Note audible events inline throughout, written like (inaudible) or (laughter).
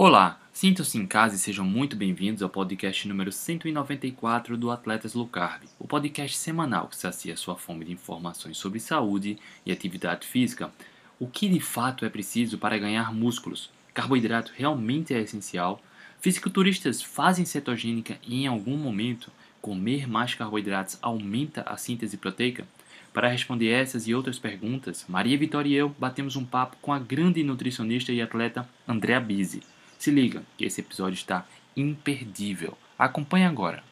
Olá, sintam-se em casa e sejam muito bem-vindos ao podcast número 194 do Atletas Low Carb, o podcast semanal que sacia sua fome de informações sobre saúde e atividade física. O que de fato é preciso para ganhar músculos? Carboidrato realmente é essencial? Fisiculturistas fazem cetogênica e em algum momento comer mais carboidratos aumenta a síntese proteica? Para responder essas e outras perguntas, Maria Vitória e eu batemos um papo com a grande nutricionista e atleta Andrea Bise. Se liga, que esse episódio está imperdível. Acompanhe agora.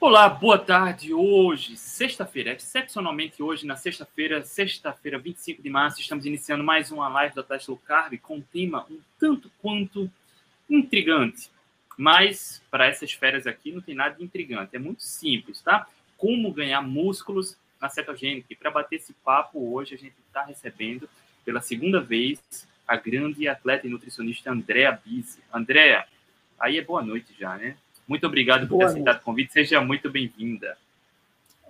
Olá, boa tarde. Hoje, sexta-feira, excepcionalmente hoje, na sexta-feira, sexta-feira, 25 de março, estamos iniciando mais uma live da Tesla Carb com um tema um tanto quanto intrigante. Mas para essas férias aqui não tem nada de intrigante, é muito simples, tá? Como ganhar músculos na cetogênica. E para bater esse papo hoje, a gente está recebendo pela segunda vez a grande atleta e nutricionista Andréa Bise. Andréa, aí é boa noite já, né? Muito obrigado por boa ter noite. aceitado o convite. Seja muito bem-vinda.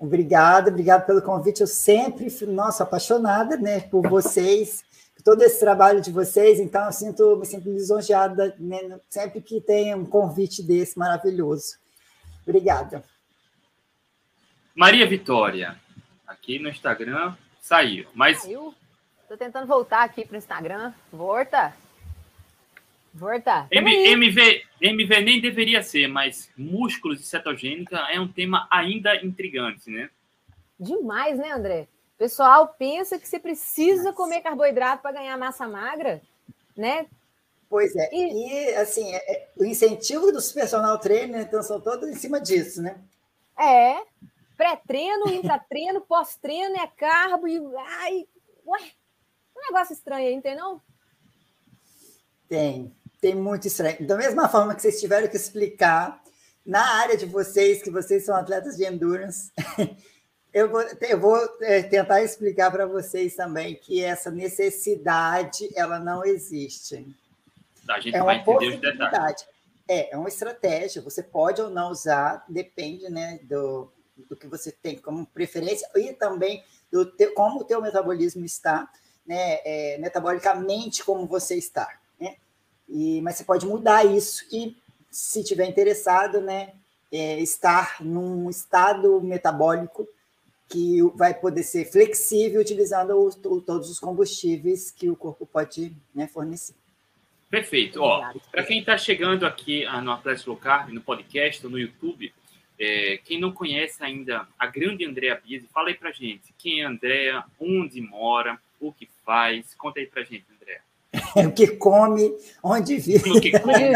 Obrigada, obrigado pelo convite. Eu sempre, nossa, apaixonada, né, por vocês, por todo esse trabalho de vocês. Então, eu sinto, me sinto lisonjeada né, sempre que tem um convite desse maravilhoso. Obrigada. Maria Vitória, aqui no Instagram saiu, mas saiu? Tô tentando voltar aqui pro Instagram. Volta. Volta. MV, MV nem deveria ser, mas músculos e cetogênica é um tema ainda intrigante, né? Demais, né, André? O pessoal pensa que você precisa Nossa. comer carboidrato para ganhar massa magra, né? Pois é. E, e assim, é, é, o incentivo dos personal trainer, então, são todos em cima disso, né? É. Pré-treino, intra-treino, pós-treino, é carbo e. Ai, ué, um negócio estranho aí, não tem não? Tem, tem muito estranho. Da mesma forma que vocês tiveram que explicar na área de vocês, que vocês são atletas de endurance, (laughs) eu vou, eu vou é, tentar explicar para vocês também que essa necessidade ela não existe. A gente é vai entender os detalhes. É, é uma estratégia, você pode ou não usar, depende né, do, do que você tem como preferência e também do teu, como o teu metabolismo está né, é, metabolicamente como você está. Né? E, mas você pode mudar isso e, se tiver interessado, né, é, estar num estado metabólico que vai poder ser flexível utilizando o, o, todos os combustíveis que o corpo pode né, fornecer. Perfeito. Para quem está chegando aqui ah, no Atlético Low Carb, no podcast, no YouTube, é, quem não conhece ainda a grande Andrea Bise, fala aí para gente quem é a Andrea, onde mora, o que faz. Conta aí pra gente, André. (laughs) o que come, onde vive. O que come.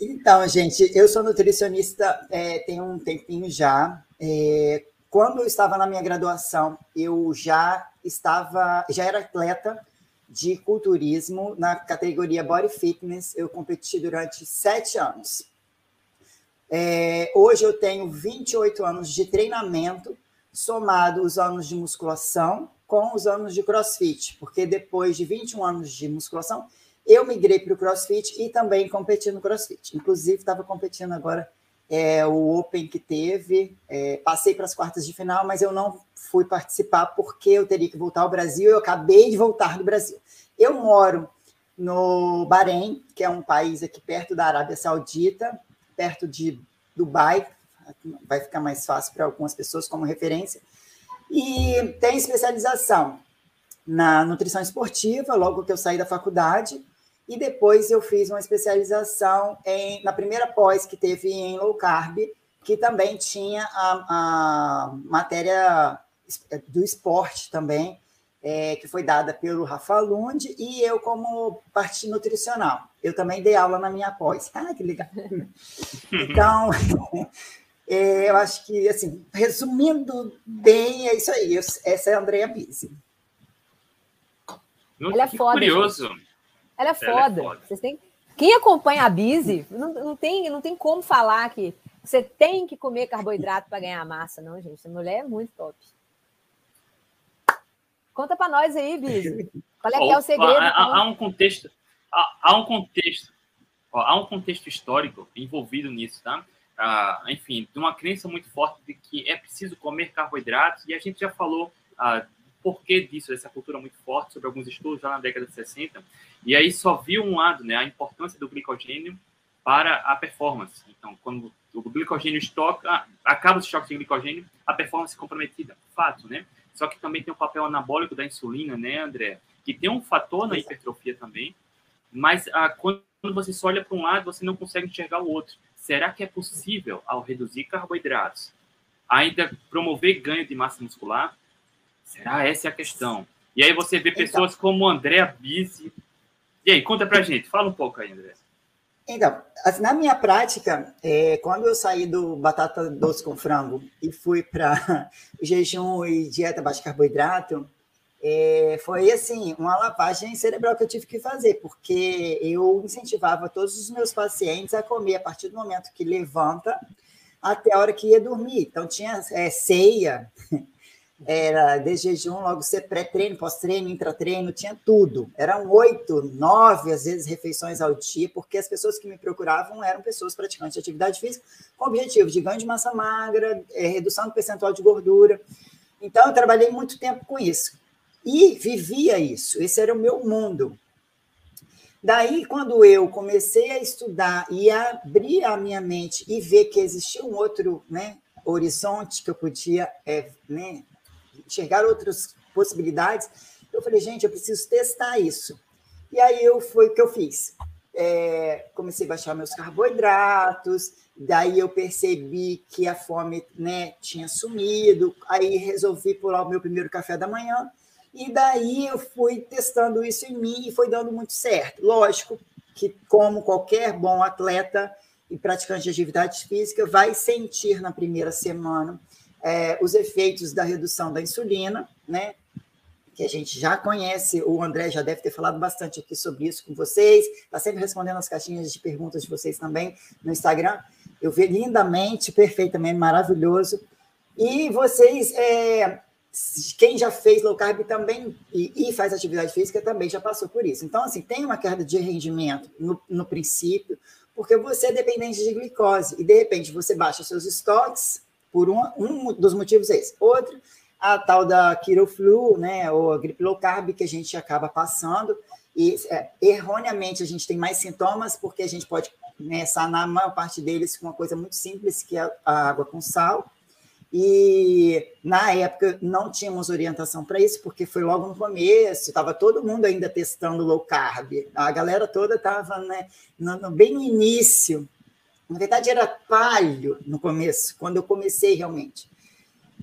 então, gente, eu sou nutricionista é, tem um tempinho já. É, quando eu estava na minha graduação, eu já estava, já era atleta de culturismo na categoria Body Fitness. Eu competi durante sete anos. É, hoje eu tenho 28 anos de treinamento somado os anos de musculação com os anos de crossfit, porque depois de 21 anos de musculação, eu migrei para o crossfit e também competi no crossfit. Inclusive, estava competindo agora é, o Open que teve, é, passei para as quartas de final, mas eu não fui participar porque eu teria que voltar ao Brasil. Eu acabei de voltar do Brasil. Eu moro no Bahrein, que é um país aqui perto da Arábia Saudita, perto de Dubai, vai ficar mais fácil para algumas pessoas como referência. E tem especialização na nutrição esportiva, logo que eu saí da faculdade, e depois eu fiz uma especialização em, na primeira pós que teve em low carb, que também tinha a, a matéria do esporte também, é, que foi dada pelo Rafa Lund, e eu como parte nutricional. Eu também dei aula na minha pós. Ah, que legal! (laughs) Então, É, eu acho que, assim, resumindo bem, é isso aí. essa é a Andrea Pise. Ela é foda. Curioso. Ela é foda. Ela é foda. Vocês têm... Quem acompanha a Bise não, não, tem, não tem como falar que você tem que comer carboidrato para ganhar massa, não, gente. Essa mulher é muito top. Conta para nós aí, Bise. Qual é, oh, que é o segredo? Há, há um contexto, há, há, um contexto, ó, há um contexto histórico envolvido nisso, tá? Ah, enfim, de uma crença muito forte de que é preciso comer carboidratos, e a gente já falou ah, porquê disso, dessa cultura muito forte, sobre alguns estudos já na década de 60, e aí só viu um lado, né, a importância do glicogênio para a performance. Então, quando o glicogênio estoca, acaba o estoque de glicogênio, a performance é comprometida, fato, né? Só que também tem o papel anabólico da insulina, né, André? Que tem um fator na hipertrofia também, mas ah, quando você só olha para um lado, você não consegue enxergar o outro. Será que é possível, ao reduzir carboidratos, ainda promover ganho de massa muscular? Será essa é a questão? E aí você vê então. pessoas então, como André Bise. E aí, conta pra gente, fala um pouco aí, André. Então, assim, na minha prática, é, quando eu saí do batata doce com frango e fui para (laughs) jejum e dieta baixa carboidrato, é, foi assim uma lavagem cerebral que eu tive que fazer, porque eu incentivava todos os meus pacientes a comer a partir do momento que levanta até a hora que ia dormir. Então tinha é, ceia, (laughs) era de jejum, logo ser pré-treino, pós-treino, intratreino, tinha tudo. Eram oito, nove, às vezes, refeições ao dia, porque as pessoas que me procuravam eram pessoas praticantes de atividade física com objetivo de ganho de massa magra, é, redução do percentual de gordura. Então, eu trabalhei muito tempo com isso. E vivia isso, esse era o meu mundo. Daí, quando eu comecei a estudar e abrir a minha mente e ver que existia um outro né, horizonte que eu podia é, né, enxergar outras possibilidades. Eu falei, gente, eu preciso testar isso. E aí eu foi o que eu fiz. É, comecei a baixar meus carboidratos, daí eu percebi que a fome né, tinha sumido, aí resolvi pular o meu primeiro café da manhã, e daí eu fui testando isso em mim e foi dando muito certo. Lógico que, como qualquer bom atleta e praticante de atividade física, vai sentir na primeira semana é, os efeitos da redução da insulina, né? Que a gente já conhece, o André já deve ter falado bastante aqui sobre isso com vocês, está sempre respondendo as caixinhas de perguntas de vocês também no Instagram. Eu vi lindamente, perfeitamente, maravilhoso. E vocês, é, quem já fez low carb também e, e, faz atividade física também já passou por isso. Então, assim, tem uma queda de rendimento no, no princípio, porque você é dependente de glicose e de repente você baixa seus estoques por um, um dos motivos é esse. Outro, a tal da Kiroflu, né, ou a gripe low carb, que a gente acaba passando, e é, erroneamente a gente tem mais sintomas, porque a gente pode né, sanar a maior parte deles com uma coisa muito simples, que é a água com sal. E na época não tínhamos orientação para isso, porque foi logo no começo, estava todo mundo ainda testando low carb, a galera toda estava né, no, no, bem início. Na verdade, era palho no começo, quando eu comecei realmente.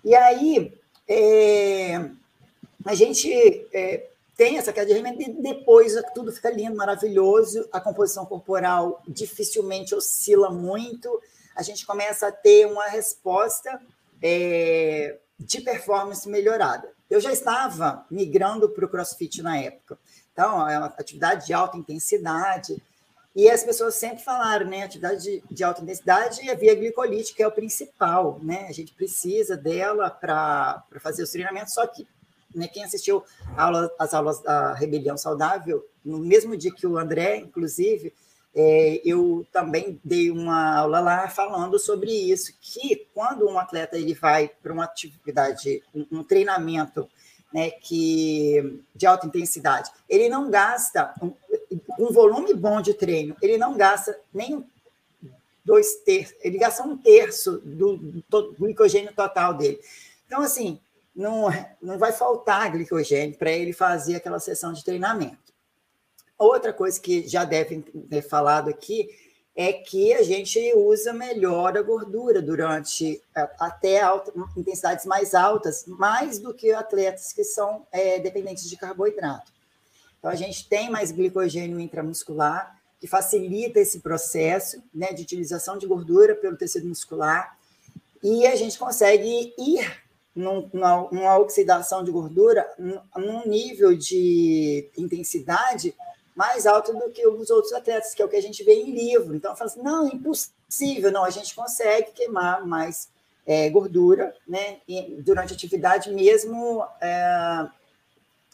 E aí, é, a gente é, tem essa queda de rendimento e depois tudo fica lindo, maravilhoso, a composição corporal dificilmente oscila muito, a gente começa a ter uma resposta é, de performance melhorada. Eu já estava migrando para o crossfit na época. Então, é uma atividade de alta intensidade, e as pessoas sempre falaram, né? Atividade de, de alta intensidade e a via glicolítica é o principal, né? A gente precisa dela para fazer os treinamentos, só que né, quem assistiu aula, as aulas da Rebelião Saudável, no mesmo dia que o André, inclusive, é, eu também dei uma aula lá falando sobre isso, que quando um atleta ele vai para uma atividade, um, um treinamento né, que, de alta intensidade, ele não gasta um, um volume bom de treino, ele não gasta nem dois terços, ele gasta um terço do, do glicogênio total dele. Então, assim, não, não vai faltar glicogênio para ele fazer aquela sessão de treinamento. Outra coisa que já devem ter falado aqui é que a gente usa melhor a gordura durante até alta, intensidades mais altas, mais do que atletas que são é, dependentes de carboidrato. Então, a gente tem mais glicogênio intramuscular, que facilita esse processo né, de utilização de gordura pelo tecido muscular, e a gente consegue ir num, numa, numa oxidação de gordura num nível de intensidade mais alto do que os outros atletas, que é o que a gente vê em livro. Então, fala assim, não, é impossível, não, a gente consegue queimar mais é, gordura né, durante a atividade, mesmo é,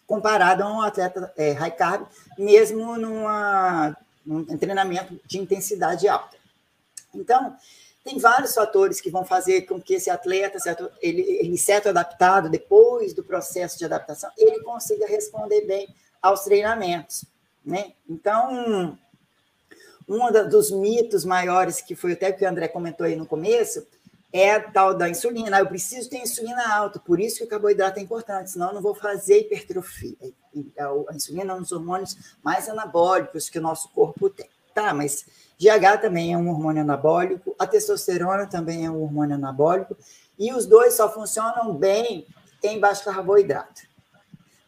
comparado a um atleta é, high carb, mesmo numa, num treinamento de intensidade alta. Então, Tem vários fatores que vão fazer com que esse atleta, certo, ele, ele certo adaptado, depois do processo de adaptação, ele consiga responder bem aos treinamentos. Né? Então, um dos mitos maiores, que foi até que o André comentou aí no começo, é a tal da insulina. Eu preciso ter insulina alta, por isso que o carboidrato é importante, senão eu não vou fazer hipertrofia. A insulina é um dos hormônios mais anabólicos que o nosso corpo tem. Tá, mas GH também é um hormônio anabólico, a testosterona também é um hormônio anabólico, e os dois só funcionam bem em baixo carboidrato.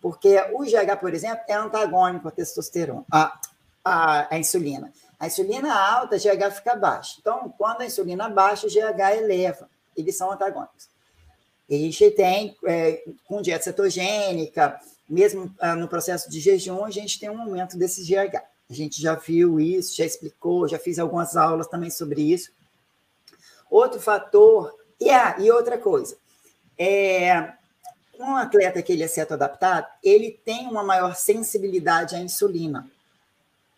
Porque o GH, por exemplo, é antagônico à testosterona, à, à, à insulina. A insulina alta, GH fica baixo. Então, quando a insulina baixa, o GH eleva. Eles são antagônicos. A gente tem, é, com dieta cetogênica, mesmo ah, no processo de jejum, a gente tem um aumento desse GH. A gente já viu isso, já explicou, já fiz algumas aulas também sobre isso. Outro fator, e, ah, e outra coisa, é, um atleta que ele é certo adaptado, ele tem uma maior sensibilidade à insulina,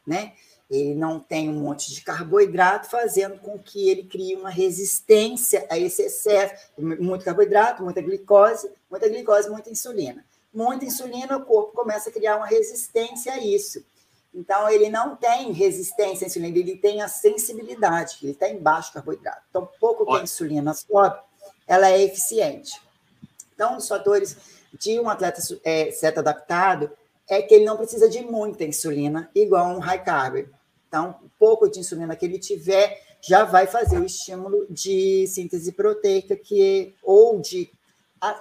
né? ele não tem um monte de carboidrato, fazendo com que ele crie uma resistência a esse excesso. Muito carboidrato, muita glicose, muita glicose, muita insulina. Muita insulina, o corpo começa a criar uma resistência a isso. Então, ele não tem resistência à insulina, ele tem a sensibilidade, ele está em baixo carboidrato. Então, pouco que a insulina sobe, ela é eficiente. Então, dos fatores de um atleta é, certo adaptado é que ele não precisa de muita insulina, igual um high carb. Então, pouco de insulina que ele tiver já vai fazer o estímulo de síntese proteica que ou de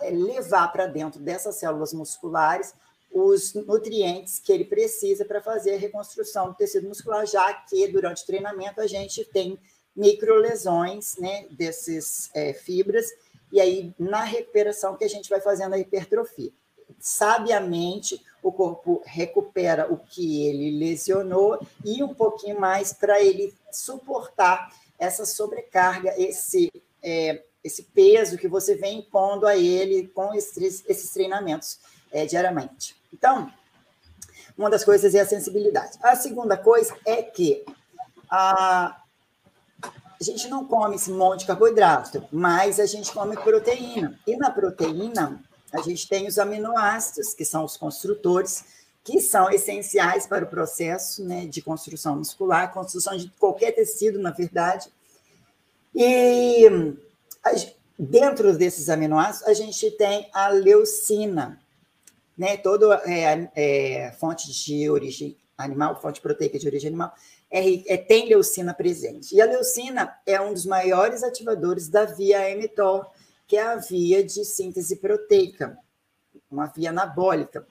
é, levar para dentro dessas células musculares os nutrientes que ele precisa para fazer a reconstrução do tecido muscular, já que durante o treinamento a gente tem microlesões né, desses é, fibras, e aí na recuperação que a gente vai fazendo a hipertrofia. Sabiamente, o corpo recupera o que ele lesionou e um pouquinho mais para ele suportar essa sobrecarga, esse, é, esse peso que você vem impondo a ele com esses, esses treinamentos é, diariamente. Então, uma das coisas é a sensibilidade. A segunda coisa é que a, a gente não come esse monte de carboidrato, mas a gente come proteína. E na proteína, a gente tem os aminoácidos, que são os construtores, que são essenciais para o processo né, de construção muscular, construção de qualquer tecido, na verdade. E dentro desses aminoácidos, a gente tem a leucina, né? Toda é, é, fonte de origem animal, fonte proteica de origem animal, é, é, tem leucina presente. E a leucina é um dos maiores ativadores da via mTOR, que é a via de síntese proteica, uma via anabólica.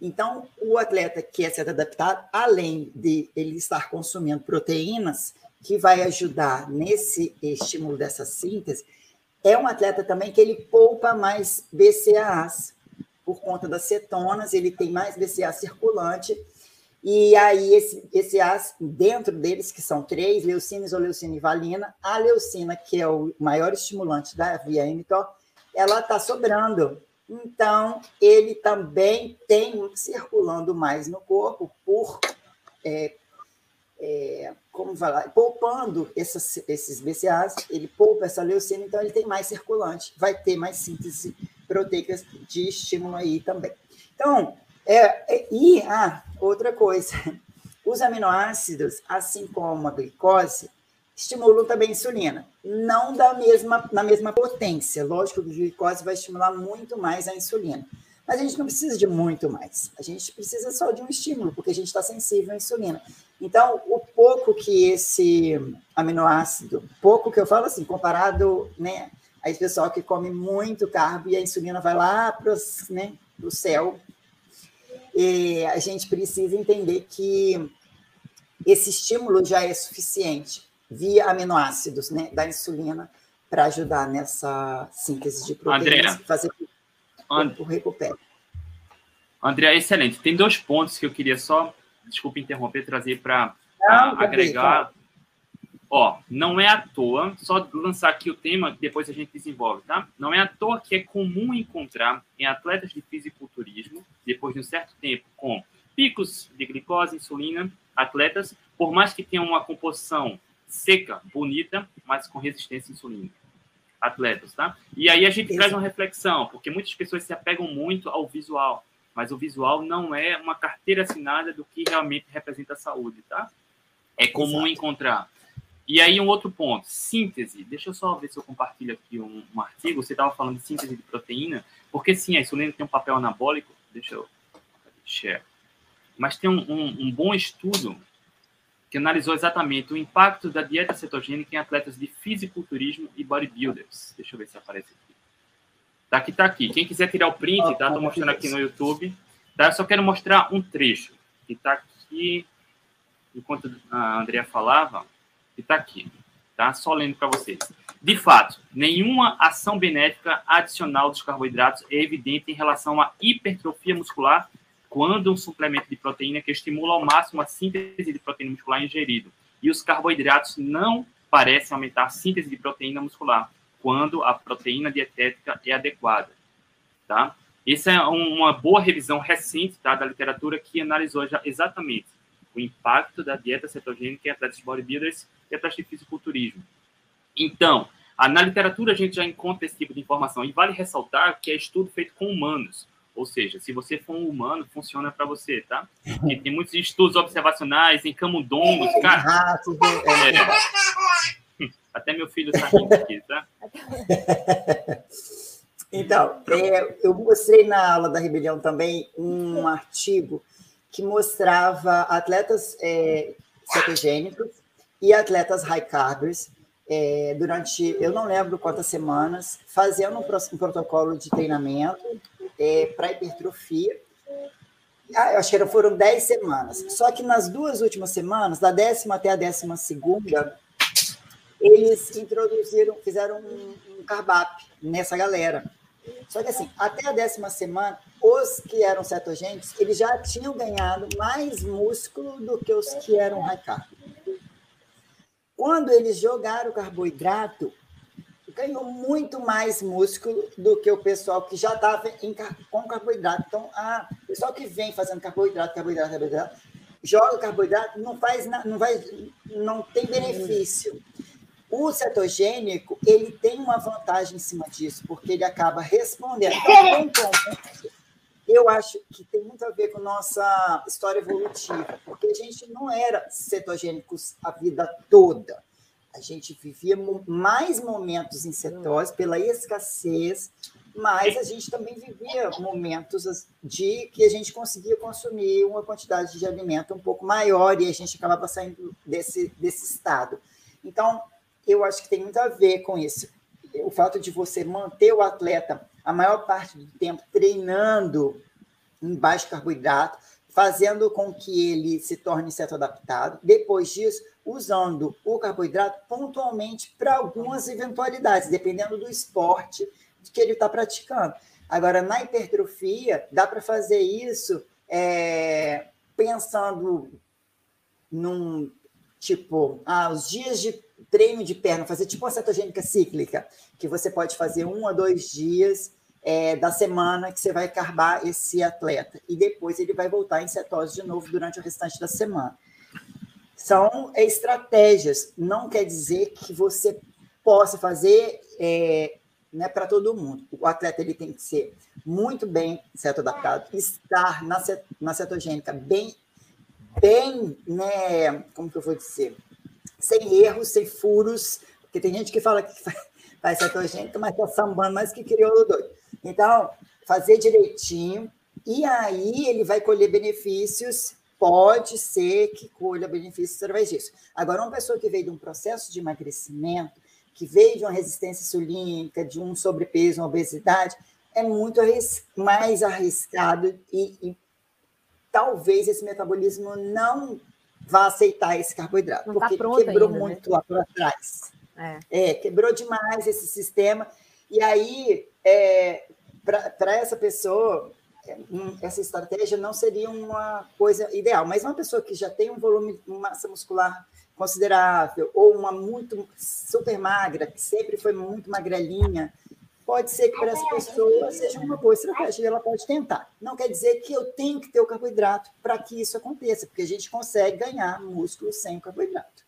Então, o atleta que é certo adaptado, além de ele estar consumindo proteínas, que vai ajudar nesse estímulo dessa síntese, é um atleta também que ele poupa mais BCAAs. Por conta das cetonas, ele tem mais BCA circulante e aí, esse, esse as dentro deles, que são três, leucina, isoleucina e valina, a leucina, que é o maior estimulante da via mTOR, ela está sobrando. Então, ele também tem circulando mais no corpo por, é, é, como falar, poupando essas, esses BCAAs, ele poupa essa leucina, então ele tem mais circulante, vai ter mais síntese proteica de estímulo aí também. Então, é, é, e, ah, outra coisa, (laughs) os aminoácidos, assim como a glicose, estimulam também a insulina. Não da mesma, na mesma potência. Lógico que a glicose vai estimular muito mais a insulina. Mas a gente não precisa de muito mais. A gente precisa só de um estímulo, porque a gente está sensível à insulina. Então, o pouco que esse aminoácido, pouco que eu falo assim, comparado né, a esse pessoal que come muito carbo e a insulina vai lá para né, o céu, e a gente precisa entender que esse estímulo já é suficiente via aminoácidos né, da insulina para ajudar nessa síntese de proteínas Andrea, fazer que o recupere. André, excelente. Tem dois pontos que eu queria só, desculpe interromper, trazer para agregar. Ó, não é à toa, só lançar aqui o tema, depois a gente desenvolve, tá? Não é à toa que é comum encontrar em atletas de fisiculturismo, depois de um certo tempo, com picos de glicose, insulina, atletas, por mais que tenham uma composição seca, bonita, mas com resistência insulínica. Atletas, tá? E aí a gente traz uma reflexão, porque muitas pessoas se apegam muito ao visual, mas o visual não é uma carteira assinada do que realmente representa a saúde, tá? É comum Exato. encontrar. E aí um outro ponto, síntese. Deixa eu só ver se eu compartilho aqui um, um artigo. Você estava falando de síntese de proteína, porque sim, a insulina tem um papel anabólico. Deixa eu share. Mas tem um, um, um bom estudo que analisou exatamente o impacto da dieta cetogênica em atletas de fisiculturismo e bodybuilders. Deixa eu ver se aparece aqui. Tá aqui, tá aqui. Quem quiser tirar o print, tá? Tô mostrando aqui no YouTube. Tá? Eu só quero mostrar um trecho que tá aqui, enquanto a Andrea falava, que tá aqui. Tá? Só lendo para vocês. De fato, nenhuma ação benéfica adicional dos carboidratos é evidente em relação à hipertrofia muscular quando um suplemento de proteína que estimula ao máximo a síntese de proteína muscular ingerido. E os carboidratos não parecem aumentar a síntese de proteína muscular quando a proteína dietética é adequada. Tá? Essa é uma boa revisão recente tá, da literatura que analisou já exatamente o impacto da dieta cetogênica em atletas bodybuilders e atletas de fisiculturismo. Então, na literatura a gente já encontra esse tipo de informação. E vale ressaltar que é estudo feito com humanos. Ou seja, se você for um humano, funciona para você, tá? E tem muitos estudos observacionais em camundongos, cara. É, (laughs) até meu filho está rindo aqui, tá? Então, é, eu mostrei na aula da Rebelião também um artigo que mostrava atletas é, cetogênicos e atletas high carbers é, durante, eu não lembro quantas semanas, fazendo um, um protocolo de treinamento é, para hipertrofia. Ah, eu acho que foram 10 semanas. Só que nas duas últimas semanas, da décima até a décima segunda, eles introduziram, fizeram um, um carbap nessa galera. Só que assim, até a décima semana, os que eram cetogênicos, eles já tinham ganhado mais músculo do que os que eram high carb. Quando eles jogaram carboidrato, ganhou muito mais músculo do que o pessoal que já estava com carboidrato. Então, a, o pessoal que vem fazendo carboidrato, carboidrato, carboidrato, joga carboidrato, não faz, não vai, não tem benefício. O cetogênico, ele tem uma vantagem em cima disso, porque ele acaba respondendo. (laughs) Então, eu acho que tem muito a ver com nossa história evolutiva, porque a gente não era cetogênicos a vida toda. A gente vivia mais momentos em cetose pela escassez, mas a gente também vivia momentos de que a gente conseguia consumir uma quantidade de alimento um pouco maior e a gente acabava saindo desse, desse estado. Então, eu acho que tem muito a ver com isso. O fato de você manter o atleta a maior parte do tempo treinando em baixo carboidrato, fazendo com que ele se torne certo adaptado. Depois disso, usando o carboidrato pontualmente para algumas eventualidades, dependendo do esporte que ele está praticando. Agora, na hipertrofia, dá para fazer isso é, pensando num tipo, ah, os dias de treino de perna, fazer tipo uma cetogênica cíclica, que você pode fazer um a dois dias é, da semana que você vai carbar esse atleta, e depois ele vai voltar em cetose de novo durante o restante da semana. São estratégias, não quer dizer que você possa fazer é, né, para todo mundo. O atleta ele tem que ser muito bem certo adaptado, estar na, na cetogênica bem, bem, né, como que eu vou dizer, sem erros, sem furos, porque tem gente que fala que (laughs) faz cetogênica, mas está sambando mais que crioulo doido. Então, fazer direitinho, e aí ele vai colher benefícios pode ser que colha benefícios através disso. Agora, uma pessoa que veio de um processo de emagrecimento, que veio de uma resistência insulínica, de um sobrepeso, uma obesidade, é muito mais arriscado e, e, talvez esse metabolismo não vá aceitar esse carboidrato, não tá porque tá quebrou ainda, muito né? lá para trás. É. é. quebrou demais esse sistema. E aí, é, para essa pessoa, essa estratégia não seria uma coisa ideal, mas uma pessoa que já tem um volume, massa muscular considerável, ou uma muito super magra, que sempre foi muito magrelinha, pode ser que para essa pessoa seja uma boa estratégia e ela pode tentar. Não quer dizer que eu tenho que ter o carboidrato para que isso aconteça, porque a gente consegue ganhar músculo sem o carboidrato.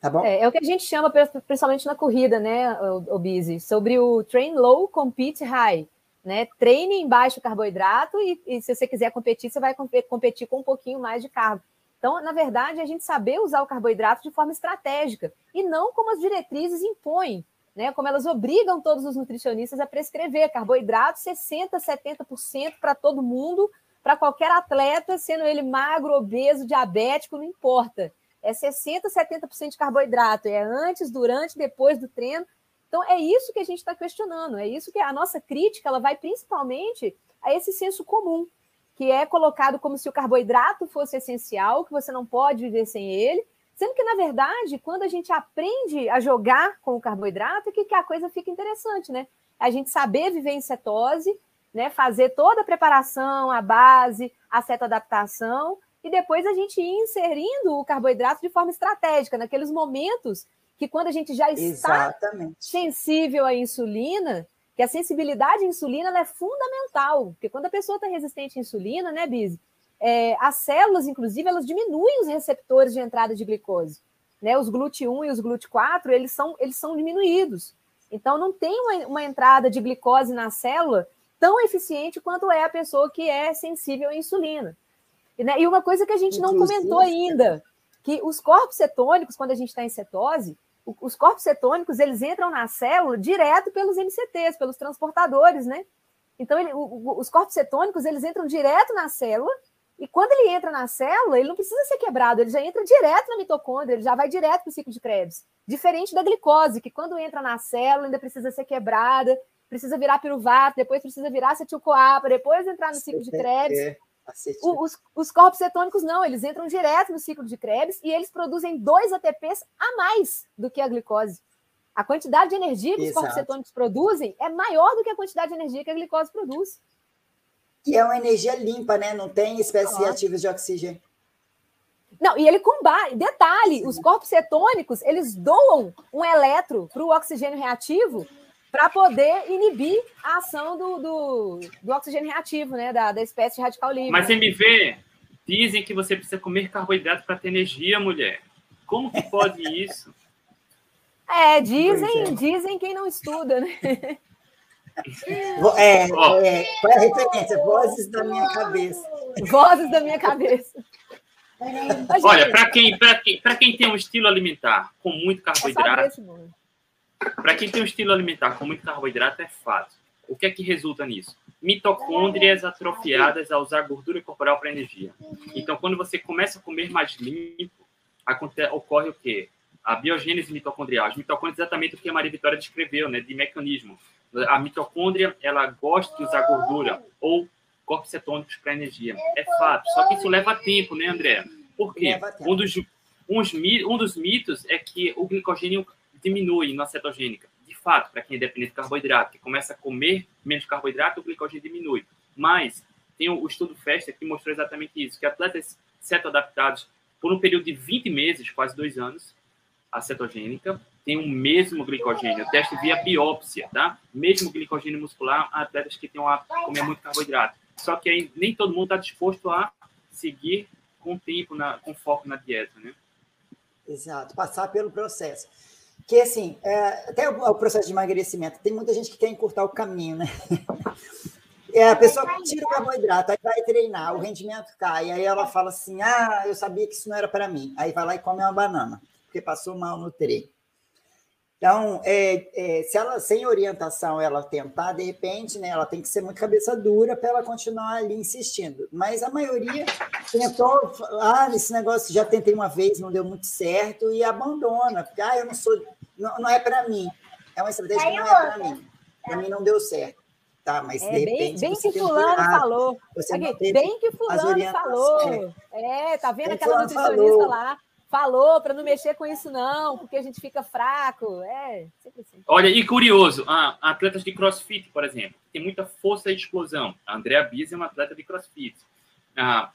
Tá bom? É, é, o que a gente chama, principalmente na corrida, né, o, o Busy, sobre o train low, compete high. Né? Treine em baixo carboidrato e, e, se você quiser competir, você vai competir com um pouquinho mais de carbo. Então, na verdade, a gente saber usar o carboidrato de forma estratégica e não como as diretrizes impõem, né? Como elas obrigam todos os nutricionistas a prescrever carboidrato 60, 70% para todo mundo, para qualquer atleta, sendo ele magro, obeso, diabético, não importa. É 60, 70% de carboidrato, é antes, durante, depois do treino. Então é isso que a gente está questionando, é isso que a nossa crítica ela vai principalmente a esse senso comum que é colocado como se o carboidrato fosse essencial, que você não pode viver sem ele, sendo que, na verdade, quando a gente aprende a jogar com o carboidrato, é que, que a coisa fica interessante, né? A gente saber viver em cetose, né? fazer toda a preparação, a base, a cetoadaptação, e depois a gente ir inserindo o carboidrato de forma estratégica, naqueles momentos que quando a gente já está Exatamente. sensível à insulina, que a sensibilidade à insulina é fundamental, porque quando a pessoa está resistente à insulina, né, Biz? É, as células, inclusive, elas diminuem os receptores de entrada de glicose. Né? Os GLUT1 e os GLUT4, eles são, eles são diminuídos. Então, não tem uma, uma entrada de glicose na célula tão eficiente quanto é a pessoa que é sensível à insulina. E, né, e uma coisa que a gente não comentou ainda, que os corpos cetônicos, quando a gente está em cetose, os corpos cetônicos eles entram na célula direto pelos MCTs, pelos transportadores, né? Então, ele, o, os corpos cetônicos eles entram direto na célula e quando ele entra na célula, ele não precisa ser quebrado, ele já entra direto na mitocôndria, ele já vai direto para o ciclo de Krebs. Diferente da glicose, que quando entra na célula ainda precisa ser quebrada, precisa virar piruvato, depois precisa virar acetil-CoA, depois entrar no ciclo de Krebs. É. Os, os, corpos cetônicos não, eles entram direto no ciclo de Krebs e eles produzem dois ATPs a mais do que a glicose. A quantidade de energia que Exato. os corpos cetônicos produzem é maior do que a quantidade de energia que a glicose produz. E é uma energia limpa, né? Não tem espécies reativas de oxigênio. Não, e ele combate. Detalhe: Sim. os corpos cetônicos eles doam um eletro para o oxigênio reativo para poder inibir a ação do, do, do, oxigênio reativo, né? Da, da espécie radical livre. Mas MV, dizem que você precisa comer carboidrato para ter energia, mulher. Como que pode isso? É, dizem, é. dizem quem não estuda, né? (laughs) É, é, qual é a referência? Vozes da minha cabeça. Vozes da minha cabeça. Olha, para quem, quem, quem tem um estilo alimentar com muito carboidrato, para quem tem um estilo alimentar com muito carboidrato, é fato. O que é que resulta nisso? Mitocôndrias atrofiadas a usar gordura corporal para energia. Então, quando você começa a comer mais limpo, acontece, ocorre o quê? A biogênese mitocondrial. As mitocôndrias exatamente o que a Maria Vitória descreveu, né, de mecanismo. A mitocôndria, ela gosta de usar gordura ou corpos cetônicos para energia. É fato. Só que isso leva tempo, né, André? Por quê? Um dos, uns, um dos mitos é que o glicogênio diminui na cetogênica. De fato, para quem é dependente de carboidrato, que começa a comer menos carboidrato, o glicogênio diminui. Mas tem o estudo FESTA que mostrou exatamente isso, que atletas cetoadaptados por um período de 20 meses, quase dois anos, a cetogênica tem o mesmo glicogênio. O teste via biópsia, tá? Mesmo glicogênio muscular, atletas que têm a comer muito carboidrato. Só que aí nem todo mundo está disposto a seguir com tempo, na, com foco na dieta, né? Exato, passar pelo processo que assim, é, até o, o, processo de emagrecimento, tem muita gente que quer encurtar o caminho, né? (laughs) É, a pessoa tira o carboidrato, aí vai treinar, o rendimento cai, aí ela fala assim: ah, eu sabia que isso não era para mim. Aí vai lá e come uma banana, porque passou mal no treino. Então, é, é, se ela sem orientação ela tentar, de repente, né, ela tem que ser muito cabeça dura para ela continuar ali insistindo. Mas a maioria tentou, ah, esse negócio já tentei uma vez, não deu muito certo e abandona, porque ah, eu não sou não, não é para mim. É uma estratégia que não é para mim. Para mim não deu certo. Tá, mas é, de repente. Bem, bem que fulano falou. Aqui, bem que fulano falou. É. é, tá vendo aquela nutricionista falou. lá? Falou para não mexer com isso, não, porque a gente fica fraco. É, sempre assim. Olha, e curioso, ah, atletas de crossfit, por exemplo, tem muita força e explosão. A Andrea Bis é uma atleta de crossfit. Ah,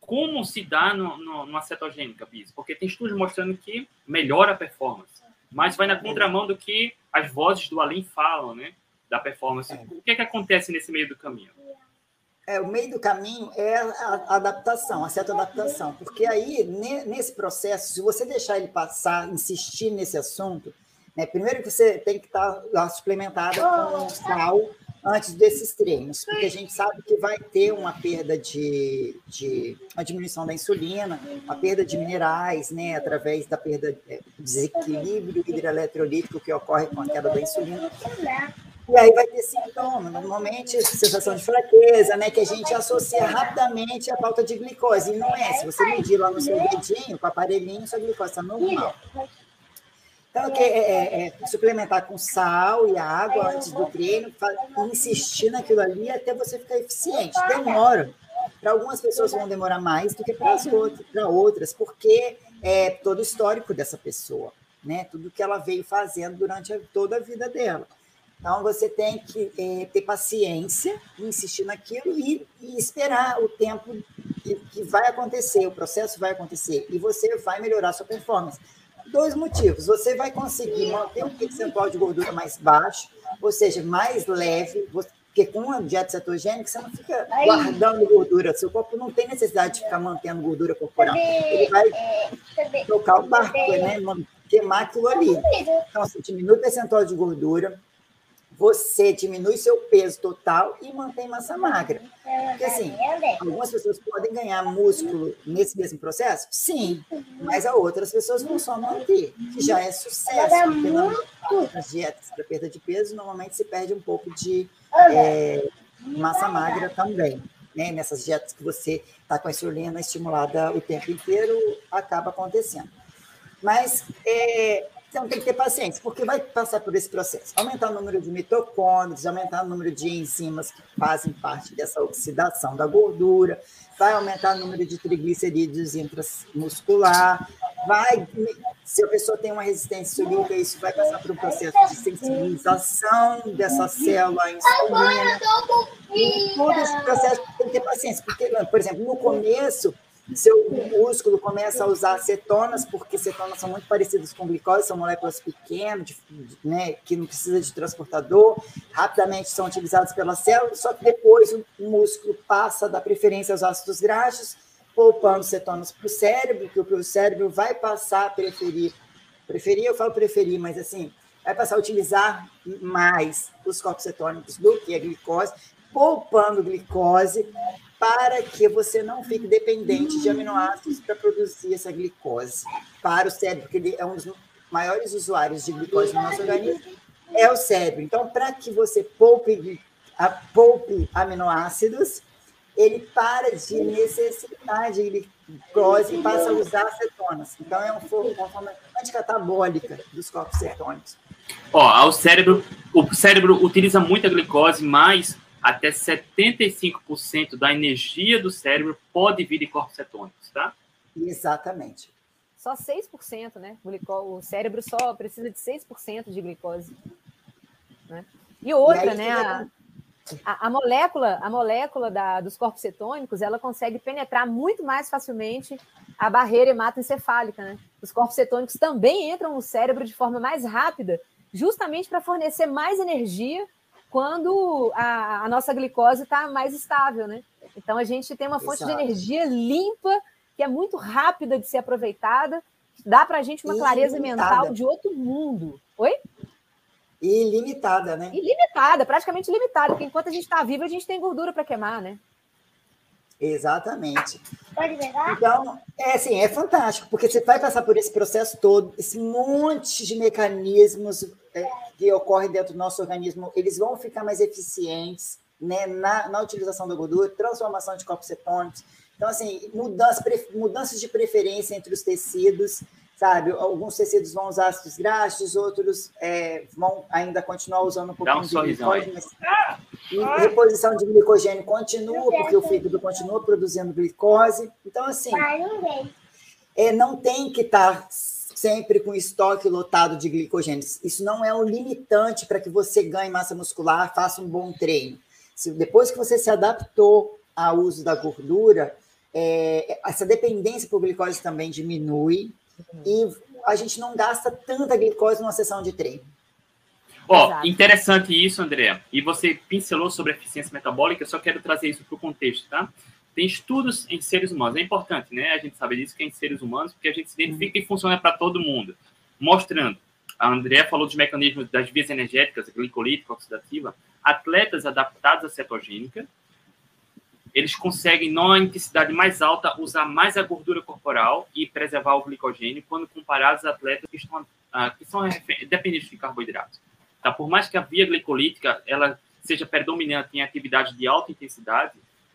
como se dá no, no, numa cetogênica, Bis? Porque tem estudos mostrando que melhora a performance mas vai na contramão do que as vozes do além falam, né? Da performance. É. O que é que acontece nesse meio do caminho? É, o meio do caminho é a adaptação, a certa adaptação, porque aí, nesse processo, se você deixar ele passar, insistir nesse assunto, né, primeiro que você tem que estar lá suplementada com sal antes desses treinos, porque a gente sabe que vai ter uma perda de, de uma diminuição da insulina, uma perda de minerais, né, através da perda é, desequilíbrio hidroeletrolítico que ocorre com a queda da insulina. E aí vai ter sintomas, normalmente sensação de fraqueza, né? Que a gente associa rapidamente à falta de glicose. E não é. Se você medir lá no seu dedinho, com o aparelhinho, sua glicose está normal. Então, é, é, é, suplementar com sal e água antes do treino, insistir naquilo ali até você ficar eficiente. Demora. Para algumas pessoas vão demorar mais do que para outras, outras, porque é todo o histórico dessa pessoa, né? Tudo que ela veio fazendo durante a, toda a vida dela. Então, você tem que é, ter paciência, insistir naquilo e, e esperar o tempo que, que, vai acontecer, o processo vai acontecer, e você vai melhorar sua performance. Dois motivos. Você vai conseguir manter um percentual de gordura mais baixo, ou seja, mais leve, porque com a dieta cetogênica você não fica guardando gordura, seu corpo não tem necessidade de ficar mantendo gordura corporal. Ele vai tocar o barco, né? queimar aquilo ali. Então, você diminui o percentual de gordura, você diminui seu peso total e mantém massa magra. Porque, assim, algumas pessoas podem ganhar músculo nesse mesmo processo? Sim, mas a outras pessoas vão só manter, que já é sucesso, porque nas dietas para perda de peso, normalmente se perde um pouco de é, massa magra também. Né? Nessas dietas que você está com a insulina estimulada o tempo inteiro, acaba acontecendo. Mas é, então tem que ter paciência, porque vai passar por esse processo. Aumentar o número de mitocôndrios, aumentar o número de enzimas que fazem parte dessa oxidação da gordura, vai aumentar o número de triglicerídeos intramuscular, vai, se a pessoa tem uma resistência insulínica, isso vai passar por um processo de sensibilização dessa célula à insulina. Todo esse processo tem que ter paciência, porque, por exemplo, no começo, seu músculo começa a usar cetonas, porque cetonas são muito parecidas com glicose, são moléculas pequenas, de, né, que não precisa de transportador, rapidamente são utilizadas pela célula, só que depois o músculo passa da preferência aos ácidos graxos, poupando cetonas para o cérebro, que o cérebro vai passar a preferir, preferir, eu falo preferir, mas assim, vai passar a utilizar mais os corpos cetônicos do que a glicose, poupando glicose, para que você não fique dependente de aminoácidos para produzir essa glicose para o cérebro, porque ele é um dos maiores usuários de glicose no nosso organismo, é o cérebro. Então, para que você poupe, a, poupe aminoácidos, ele para de necessitar de glicose e passa a usar cetonas. Então, é uma forma anticatabólica dos corpos cetônicos. Ó, o cérebro, o cérebro utiliza muita glicose, mas até 75% da energia do cérebro pode vir de corpos cetônicos, tá? Exatamente. Só 6%, né? O cérebro só precisa de 6% de glicose. Né? E outra, e aí, né? A, a, a, molécula, a molécula da, dos corpos cetônicos, ela consegue penetrar muito mais facilmente a barreira hematoencefálica, né? Os corpos cetônicos também entram no cérebro de forma mais rápida, justamente para fornecer mais energia quando a, a nossa glicose está mais estável, né? Então a gente tem uma fonte Exato. de energia limpa, que é muito rápida de ser aproveitada, dá para a gente uma clareza mental de outro mundo. Oi? Ilimitada, né? Ilimitada, praticamente ilimitada, porque enquanto a gente está vivo, a gente tem gordura para queimar, né? Exatamente. Pode pegar? Então, é assim, é fantástico, porque você vai passar por esse processo todo, esse monte de mecanismos que ocorrem dentro do nosso organismo, eles vão ficar mais eficientes né, na, na utilização da gordura, transformação de corpos cetônicos. Então, assim, mudança, mudanças de preferência entre os tecidos, sabe? Alguns tecidos vão usar ácidos graxos, outros é, vão ainda continuar usando um pouquinho um de glicose, mas e reposição de glicogênio continua, porque o fígado continua produzindo glicose. Então, assim, é, não tem que estar tá sempre com estoque lotado de glicogênio. Isso não é um limitante para que você ganhe massa muscular, faça um bom treino. Se, depois que você se adaptou ao uso da gordura, é, essa dependência por glicose também diminui, e a gente não gasta tanta glicose numa sessão de treino. Ó, oh, interessante isso, André. E você pincelou sobre eficiência metabólica, eu só quero trazer isso para o contexto, tá? Tem estudos em seres humanos, é importante, né? A gente sabe disso que é em seres humanos, porque a gente se identifica e funciona para todo mundo. Mostrando, a André falou dos mecanismos das vias energéticas, glicolítica, oxidativa. Atletas adaptados à cetogênica, eles conseguem, numa intensidade mais alta, usar mais a gordura corporal e preservar o glicogênio quando comparados a atletas que, estão, uh, que são dependentes de carboidratos. Tá? Por mais que a via glicolítica ela seja predominante em atividade de alta intensidade,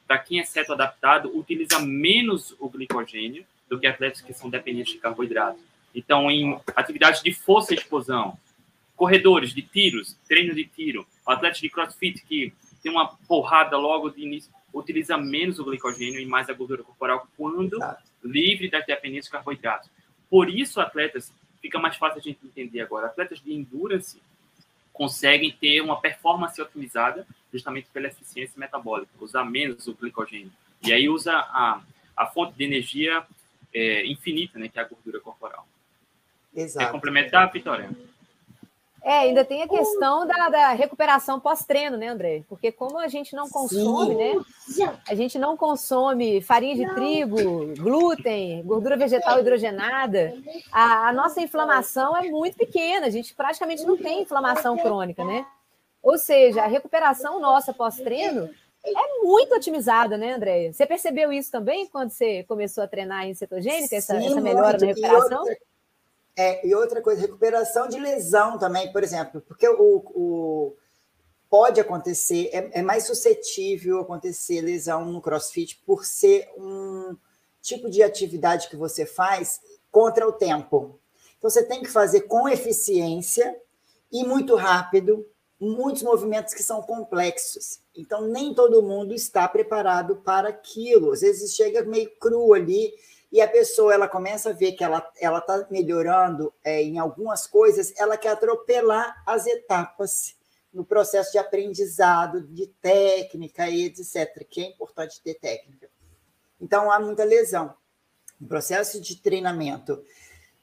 para quem é ceto adaptado, utiliza menos o glicogênio do que atletas que são dependentes de carboidratos. Então, em atividades de força e explosão, corredores de tiros, treino de tiro, atletas de crossfit que tem uma porrada logo de início, utiliza menos o glicogênio e mais a gordura corporal quando Exato. livre das dependências de carboidratos. Por isso, atletas, fica mais fácil a gente entender agora, atletas de endurance conseguem ter uma performance otimizada justamente pela eficiência metabólica, usar menos o glicogênio. E aí usa a, a fonte de energia é, infinita, né, que é a gordura corporal. Exato. Quer complementar, Vitória? É, ainda tem a questão da, da recuperação pós-treino, né, André? Porque como a gente não consome, Sim. né? A gente não consome farinha de não. trigo, glúten, gordura vegetal hidrogenada, a, a, nossa inflamação é muito pequena, a gente praticamente não tem inflamação crônica, né? Ou seja, a recuperação nossa pós-treino é muito otimizada, né, Andréia? Você percebeu isso também quando você começou a treinar em cetogênica, essa, essa melhora na recuperação? Outra, é, e outra coisa, recuperação de lesão também, por exemplo, porque o, o pode acontecer, é, é, mais suscetível acontecer lesão no crossfit por ser um tipo de atividade que você faz contra o tempo. Então, você tem que fazer com eficiência e muito rápido, muitos movimentos que são complexos. Então, nem todo mundo está preparado para aquilo. Às vezes chega meio cru ali e a pessoa ela começa a ver que ela ela está melhorando é, em algumas coisas, ela quer atropelar as etapas no processo de aprendizado, de técnica e etc., que é importante ter técnica. Então, há muita lesão no processo de treinamento.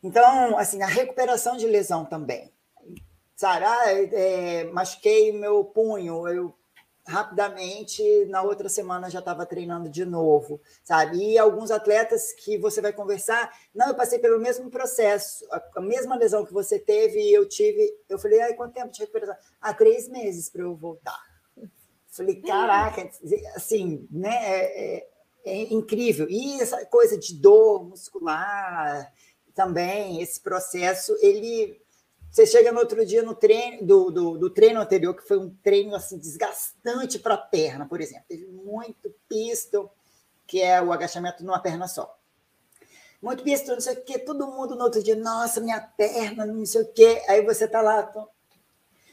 Então, assim, a recuperação de lesão também. Sabe, ah, é, machuquei meu punho, eu rapidamente, na outra semana já estava treinando de novo, sabe? E alguns atletas que você vai conversar, não, eu passei pelo mesmo processo, a, mesma lesão que você teve, eu tive. Eu falei, ai, quanto tempo de recuperação? Há três meses para eu voltar. Falei, (laughs) caraca, assim, né? É, é, é incrível. E essa coisa de dor muscular também, esse processo, ele você chega no outro dia no treino do, do, do treino anterior, que foi um treino assim desgastante para a perna, por exemplo. Teve muito pisto, que é o agachamento numa perna só. Muito pisto, não sei o quê, todo mundo no outro dia, nossa, minha perna, não sei o quê. Aí você está lá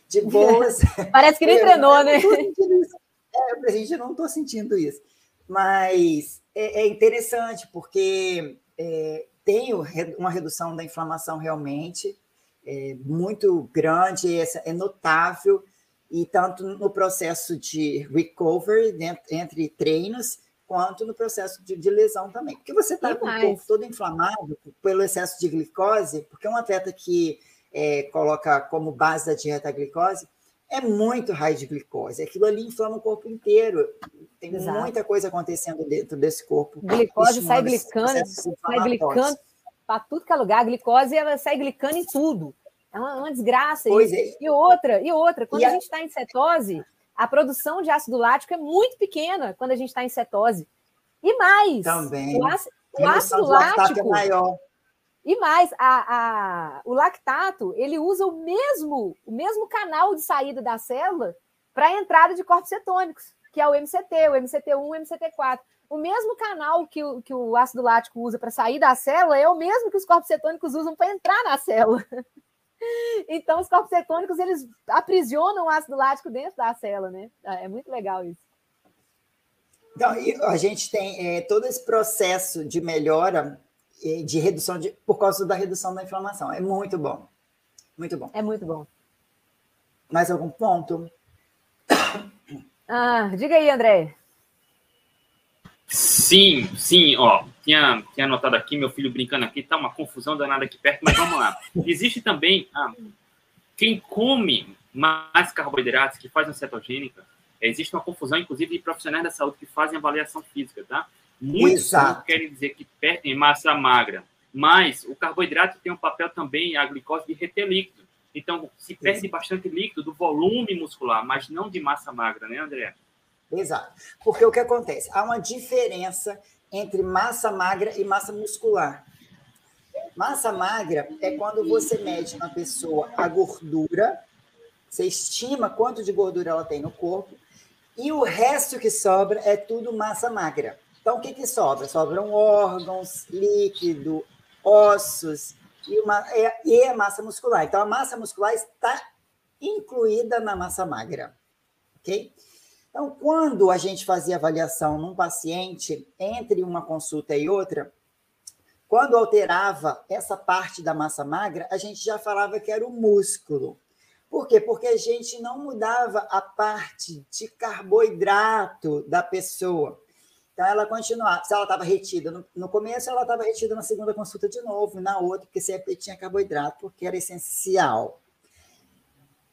de (laughs) boas. Parece que nem eu, treinou, eu, né? É, a gente não estou sentindo isso. Mas é, é interessante, porque é, tem uma redução da inflamação realmente é muito grande, é notável, e tanto no processo de recovery, entre treinos, quanto no processo de, de lesão também. Porque você está com o corpo todo inflamado pelo excesso de glicose, porque um atleta que é, coloca como base da dieta a glicose é muito raio de glicose. Aquilo ali inflama o corpo inteiro. Tem Exato. muita coisa acontecendo dentro desse corpo. Glicose sai glicando, sai glicando para tudo que é lugar. A glicose ela sai glicando em tudo. É uma, uma desgraça. Pois e, é. e outra, e outra, quando e a, a gente está em cetose, a produção de ácido lático é muito pequena quando a gente está em cetose. E mais, Também. o, ácido, o ácido é lático. É maior. E mais, a, a, o lactato ele usa o mesmo, o mesmo canal de saída da célula para a entrada de corpos cetônicos, que é o MCT, o MCT1, o MCT4. O mesmo canal que o, que o ácido lático usa para sair da célula é o mesmo que os corpos cetônicos usam para entrar na célula. (laughs) Então, os corpos cetônicos, eles aprisionam o ácido lático dentro da célula, né? É muito legal isso. Então, a gente tem é, todo esse processo de melhora, de redução, de, por causa da redução da inflamação. É muito bom. Muito bom. É muito bom. Mais algum ponto? Ah, diga aí, André. Sim, sim, ó, tinha, tinha anotado aqui, meu filho brincando aqui, tá uma confusão danada aqui perto, mas vamos lá. Existe também ah, quem come mais carboidratos, que faz uma cetogênica, existe uma confusão, inclusive, de profissionais da saúde que fazem avaliação física, tá? Muitos querem dizer que perdem massa magra, mas o carboidrato tem um papel também, a glicose, de reter líquido. Então, se perde bastante líquido do volume muscular, mas não de massa magra, né, André? Exato. Porque o que acontece? Há uma diferença entre massa magra e massa muscular. Massa magra é quando você mede na pessoa a gordura, você estima quanto de gordura ela tem no corpo, e o resto que sobra é tudo massa magra. Então, o que, que sobra? Sobram órgãos, líquido, ossos e, uma, e a massa muscular. Então, a massa muscular está incluída na massa magra. Ok? Então, quando a gente fazia avaliação num paciente, entre uma consulta e outra, quando alterava essa parte da massa magra, a gente já falava que era o músculo. Por quê? Porque a gente não mudava a parte de carboidrato da pessoa. Então, ela continuava. Se ela estava retida no, no, começo, ela estava retida na segunda consulta de novo, na outra, porque sempre tinha carboidrato, porque era essencial.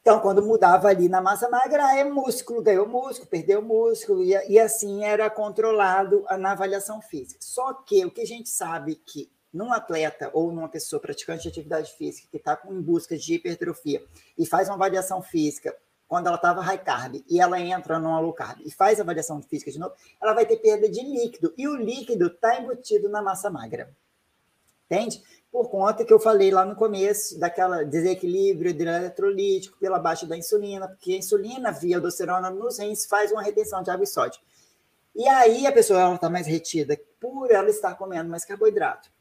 Então, quando mudava ali na massa magra, é músculo, ganhou músculo, perdeu músculo, e, e assim era controlado na avaliação física. Só que o que a gente sabe que num atleta ou numa pessoa praticante de atividade física que está em busca de hipertrofia e faz uma avaliação física quando ela estava high carb e ela entra no low carb e faz a avaliação física de novo, ela vai ter perda de líquido e o líquido está embutido na massa magra. Entende? Por conta que eu falei lá no começo, daquela desequilíbrio eletrolítico pela baixa da insulina, porque a insulina via aldosterona nos rins faz uma retenção de água e sódio. E aí a pessoa está mais retida por ela estar comendo mais carboidrato.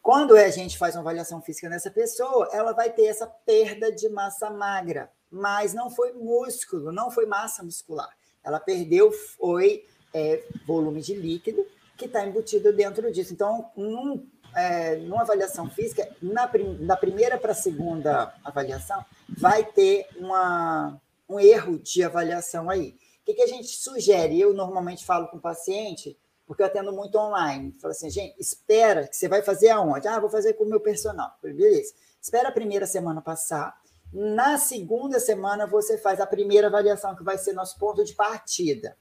Quando a gente faz uma avaliação física nessa pessoa, ela vai ter essa perda de massa magra, mas não foi músculo, não foi massa muscular. Ela perdeu, foi é, volume de líquido que está embutido dentro disso. Então, num é, numa avaliação física, na, prim, na primeira para a segunda avaliação, vai ter uma, um erro de avaliação aí. O que, que a gente sugere? Eu normalmente falo com o paciente, porque eu atendo muito online. Falo assim, gente, espera, que você vai fazer aonde? Ah, vou fazer com o meu personal. Beleza. Espera a primeira semana passar. Na segunda semana, você faz a primeira avaliação, que vai ser nosso ponto de partida.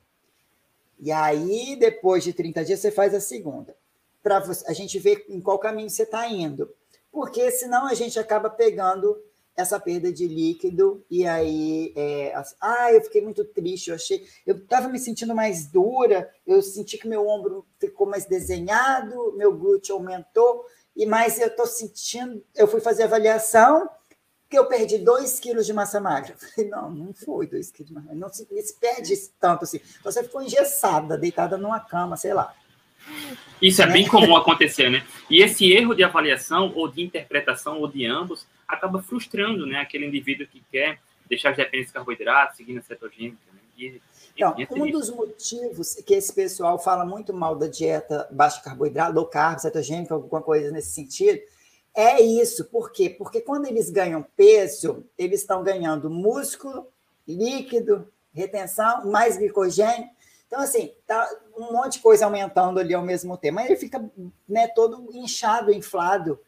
E aí, depois de 30 dias, você faz a segunda para a gente ver em qual caminho você está indo. Porque senão a gente acaba pegando essa perda de líquido e aí é, ah eu fiquei muito triste eu achei eu estava me sentindo mais dura eu senti que meu ombro ficou mais desenhado meu glúteo aumentou e mais eu estou sentindo eu fui fazer avaliação que eu perdi 2 quilos de massa magra. Falei, não, não foi 2 quilos de massa magra. Não se, se perde tanto assim. Então, você ficou engessada, deitada numa cama, sei lá. Isso é bem comum acontecer, né? E esse erro de avaliação ou de interpretação ou de ambos acaba frustrando, né, aquele indivíduo que quer deixar as dependências de carboidratos, seguindo a cetogênica. Né? E, então, um dos motivos que esse pessoal fala muito mal da dieta baixa carboidrato, low carb, cetogênica, alguma coisa nesse sentido, é isso. Por quê? Porque quando eles ganham peso, eles estão ganhando músculo, líquido, retenção, mais glicogênio, então, assim, tá um monte de coisa aumentando ali ao mesmo tempo. Mas ele fica né, todo inchado, inflado.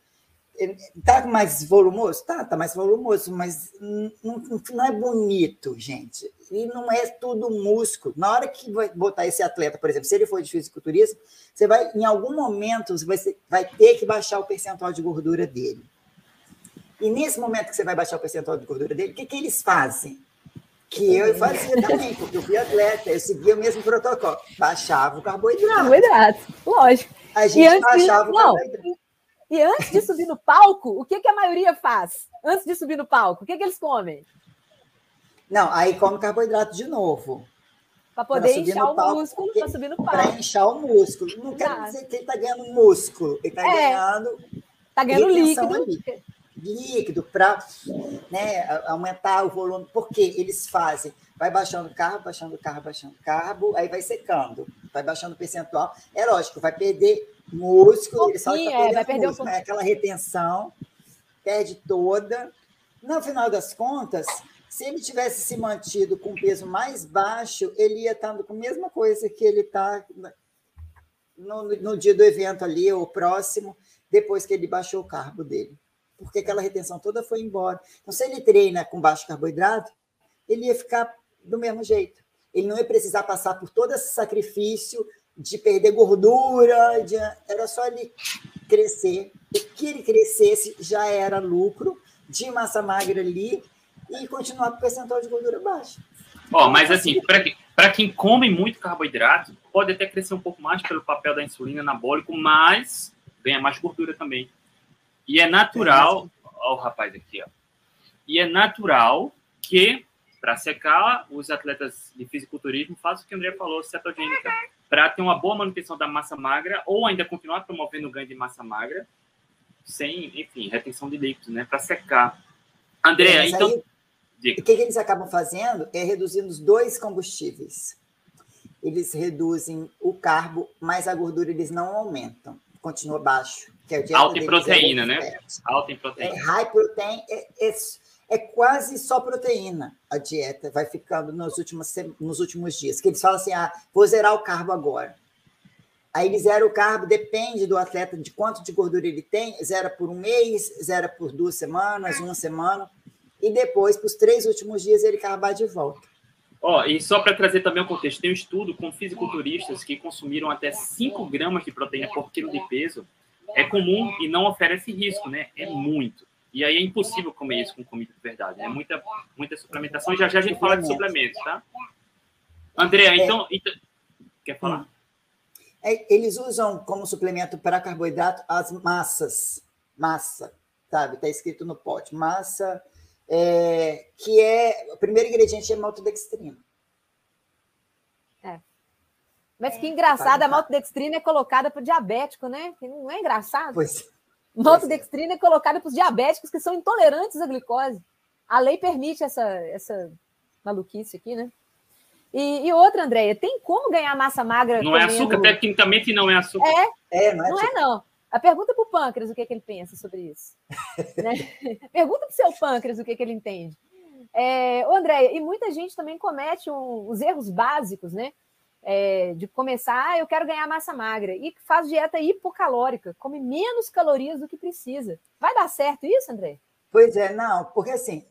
Ele tá mais volumoso? Tá, tá mais volumoso, mas não, não é bonito, gente. E não é tudo músculo. Na hora que vai botar esse atleta, por exemplo, se ele for de fisiculturismo, você vai, em algum momento, você vai, vai ter que baixar o percentual de gordura dele. E nesse momento que você vai baixar o percentual de gordura dele, o que, que eles fazem? Que eu fazia também, porque eu fui atleta, eu seguia o mesmo protocolo. Baixava o carboidrato. Carboidrato, lógico. A gente baixava de... o carboidrato. E antes de subir no palco, o que, que a maioria faz? Antes de subir no palco, o que, que eles comem? Não, aí come carboidrato de novo. Para poder inchar o palco, músculo, para subir no palco. Para inchar o músculo. Não quer dizer que ele está ganhando músculo, ele está é, ganhando. Está ganhando líquido. Ali líquido para né, aumentar o volume, porque eles fazem, vai baixando o carbo, baixando o carbo, baixando o carbo, aí vai secando, vai baixando o percentual. É lógico, vai perder músculo, ele só é, vai perder músculo, um né, aquela retenção, perde toda. No final das contas, se ele tivesse se mantido com peso mais baixo, ele ia estar com a mesma coisa que ele está no, no dia do evento ali, ou próximo, depois que ele baixou o carbo dele porque aquela retenção toda foi embora. Então, se ele treina com baixo carboidrato, ele ia ficar do mesmo jeito. Ele não ia precisar passar por todo esse sacrifício de perder gordura, de... era só ele crescer. O que ele crescesse já era lucro de massa magra ali e continuar com o percentual de gordura baixo. Oh, mas assim, para quem come muito carboidrato, pode até crescer um pouco mais pelo papel da insulina anabólico, mas ganha mais gordura também. E é natural, ó, o rapaz aqui, ó. E é natural que para secar, os atletas de fisiculturismo fazem o que o André falou, cetogênica, para ter uma boa manutenção da massa magra ou ainda continuar promovendo o ganho de massa magra sem, enfim, retenção de líquidos, né, para secar. André, é, então aí, o que, que eles acabam fazendo é reduzindo os dois combustíveis. Eles reduzem o carbo, mas a gordura eles não aumentam, continua baixo. Que é Alta em proteína, né? Alta em proteína. É high protein, é, é, é, quase só proteína a dieta, vai ficando nos últimos, nos últimos dias. Que eles falam assim: ah, vou zerar o carbo agora. Aí ele zera o carbo, depende do atleta de quanto de gordura ele tem, zera por um mês, zera por duas semanas, uma semana e depois, para os três últimos dias, ele carbar de volta. Ó, oh, e só para trazer também o contexto, tem um estudo com fisiculturistas que consumiram até 5 gramas de proteína por quilo de peso. É comum e não oferece risco, né? É muito. E aí é impossível comer isso com comida de verdade. É muita, muita suplementação. Já já a gente fala de suplementos, tá? André, é. então, então. Quer falar? Hum. É, eles usam como suplemento para carboidrato as massas. Massa, sabe? Está escrito no pote. Massa é, que é o primeiro ingrediente é maltodextrina. É. Mas que engraçado, a maltodextrina é colocada para o diabético, né? Não é engraçado? Pois. Maltodextrina é colocada para os diabéticos que são intolerantes à glicose. A lei permite essa, essa maluquice aqui, né? E, e outra, Andréia, tem como ganhar massa magra? Não é comendo... é açúcar, tecnicamente não é açúcar. É, é não é, não, é não. A pergunta para o pâncreas o que, é que ele pensa sobre isso. (laughs) né? (laughs) Pergunta para o seu pâncreas o que, é que ele entende. É, André, e muita gente também comete um, os erros básicos, né? É, de começar, ah, eu quero ganhar massa magra, e faz dieta hipocalórica, come menos calorias do que precisa. Vai dar certo isso, André? Pois é, não, porque assim,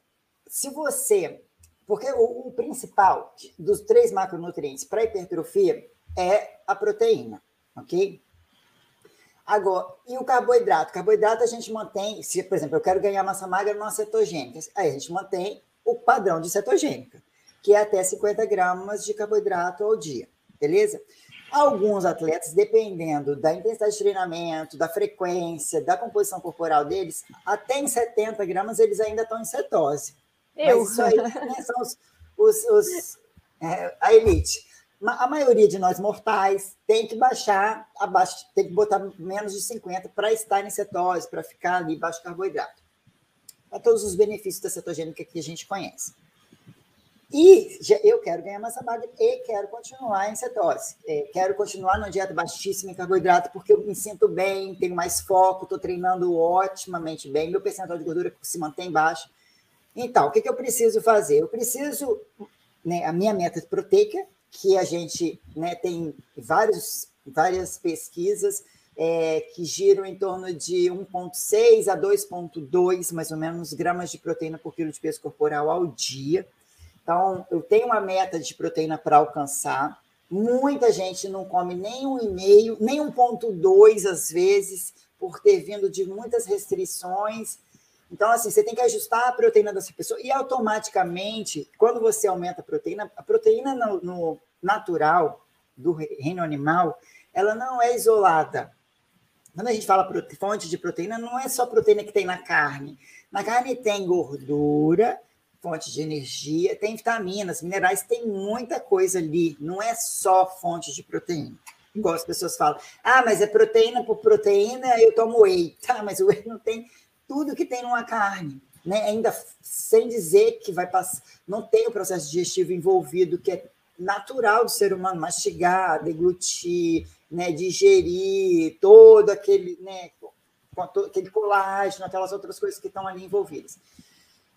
se você. Porque o, o principal dos três macronutrientes para hipertrofia é a proteína, ok? Agora, e o carboidrato? Carboidrato a gente mantém, se, por exemplo, eu quero ganhar massa magra numa cetogênica, aí a gente mantém o padrão de cetogênica, que é até 50 gramas de carboidrato ao dia, beleza? Alguns atletas, dependendo da intensidade de treinamento, da frequência, da composição corporal deles, até em 70 gramas eles ainda estão em cetose. Eu. Mas isso aí né, são os, os, os é, a elite a maioria de nós mortais tem que baixar abaixo, tem que botar menos de 50 para estar em cetose, para ficar ali baixo carboidrato. Para todos os benefícios da cetogênica que a gente conhece. E eu quero ganhar massa magra e quero continuar em cetose. É, quero continuar numa dieta baixíssima em carboidrato, porque eu me sinto bem, tenho mais foco, estou treinando otimamente bem, meu percentual de gordura se mantém baixo. Então, o que, que eu preciso fazer? Eu preciso, né, a minha meta proteica, que a gente né, tem vários, várias pesquisas é, que giram em torno de 1,6 a 2,2, mais ou menos, gramas de proteína por quilo de peso corporal ao dia. Então, eu tenho uma meta de proteína para alcançar. Muita gente não come nem 1,5, nem 1,2 às vezes, por ter vindo de muitas restrições então, assim, você tem que ajustar a proteína dessa pessoa e automaticamente, quando você aumenta a proteína, a proteína no, no natural do reino animal, ela não é isolada. Quando a gente fala fonte de proteína, não é só proteína que tem na carne. Na carne tem gordura, fonte de energia, tem vitaminas, minerais, tem muita coisa ali. Não é só fonte de proteína. Igual as pessoas falam, ah, mas é proteína por proteína, eu tomo whey. Tá, (laughs) mas o whey não tem tudo que tem numa carne. Né? Ainda sem dizer que vai passar, não tem o processo digestivo envolvido, que é natural do ser humano mastigar, deglutir, né, digerir todo aquele, né, aquele colágeno, aquelas outras coisas que estão ali envolvidas.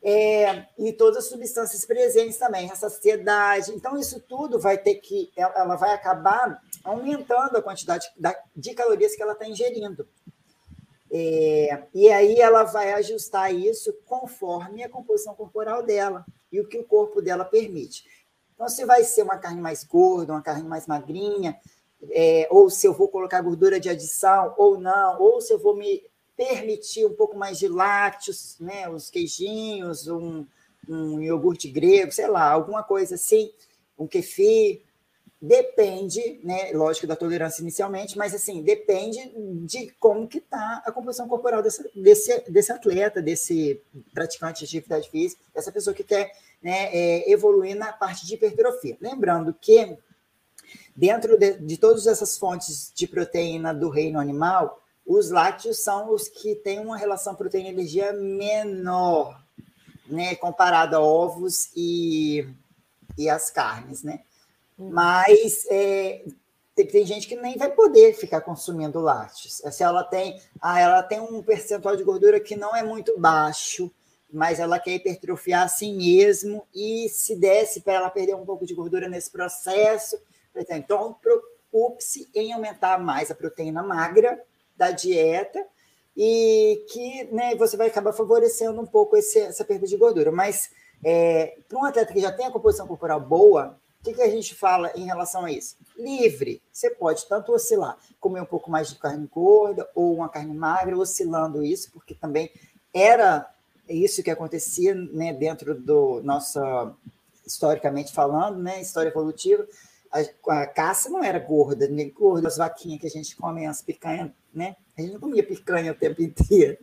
É, e todas as substâncias presentes também, a saciedade. Então, isso tudo vai ter que, ela vai acabar aumentando a quantidade de calorias que ela está ingerindo. É, e aí ela vai ajustar isso conforme a composição corporal dela e o que o corpo dela permite. Então, se vai ser uma carne mais gorda, uma carne mais magrinha, é, ou se eu vou colocar gordura de adição ou não, ou se eu vou me permitir um pouco mais de lácteos, né, os queijinhos, um, um iogurte grego, sei lá, alguma coisa assim, um kefir, depende, né, lógico, da tolerância inicialmente, mas assim, depende de como que está a composição corporal desse, desse, desse atleta, desse praticante de atividade física, dessa pessoa que quer né, é, evoluir na parte de hipertrofia. Lembrando que dentro de, de todas essas fontes de proteína do reino animal, os lácteos são os que têm uma relação proteína-energia menor, né, comparado a ovos e, e as carnes, né? Hum. Mas é, tem, tem, gente que nem vai poder ficar consumindo lácteos. Se ela tem, ah, ela tem um percentual de gordura que não é muito baixo, mas ela quer hipertrofiar assim mesmo, e se desse para ela perder um pouco de gordura nesse processo, então preocupe-se em aumentar mais a proteína magra da dieta e que né, você vai acabar favorecendo um pouco esse, essa perda de gordura. Mas é, para um atleta que já tem a composição corporal boa, o que, que, a gente fala em relação a isso? Livre. Você pode tanto oscilar, comer um pouco mais de carne gorda ou uma carne magra, oscilando isso, porque também era isso que acontecia né, dentro do nosso, historicamente falando, né, história evolutiva. A, a caça não era gorda, nem gorda, as vaquinhas que a gente come, as picanhas, né? A gente não comia picanha o tempo inteiro,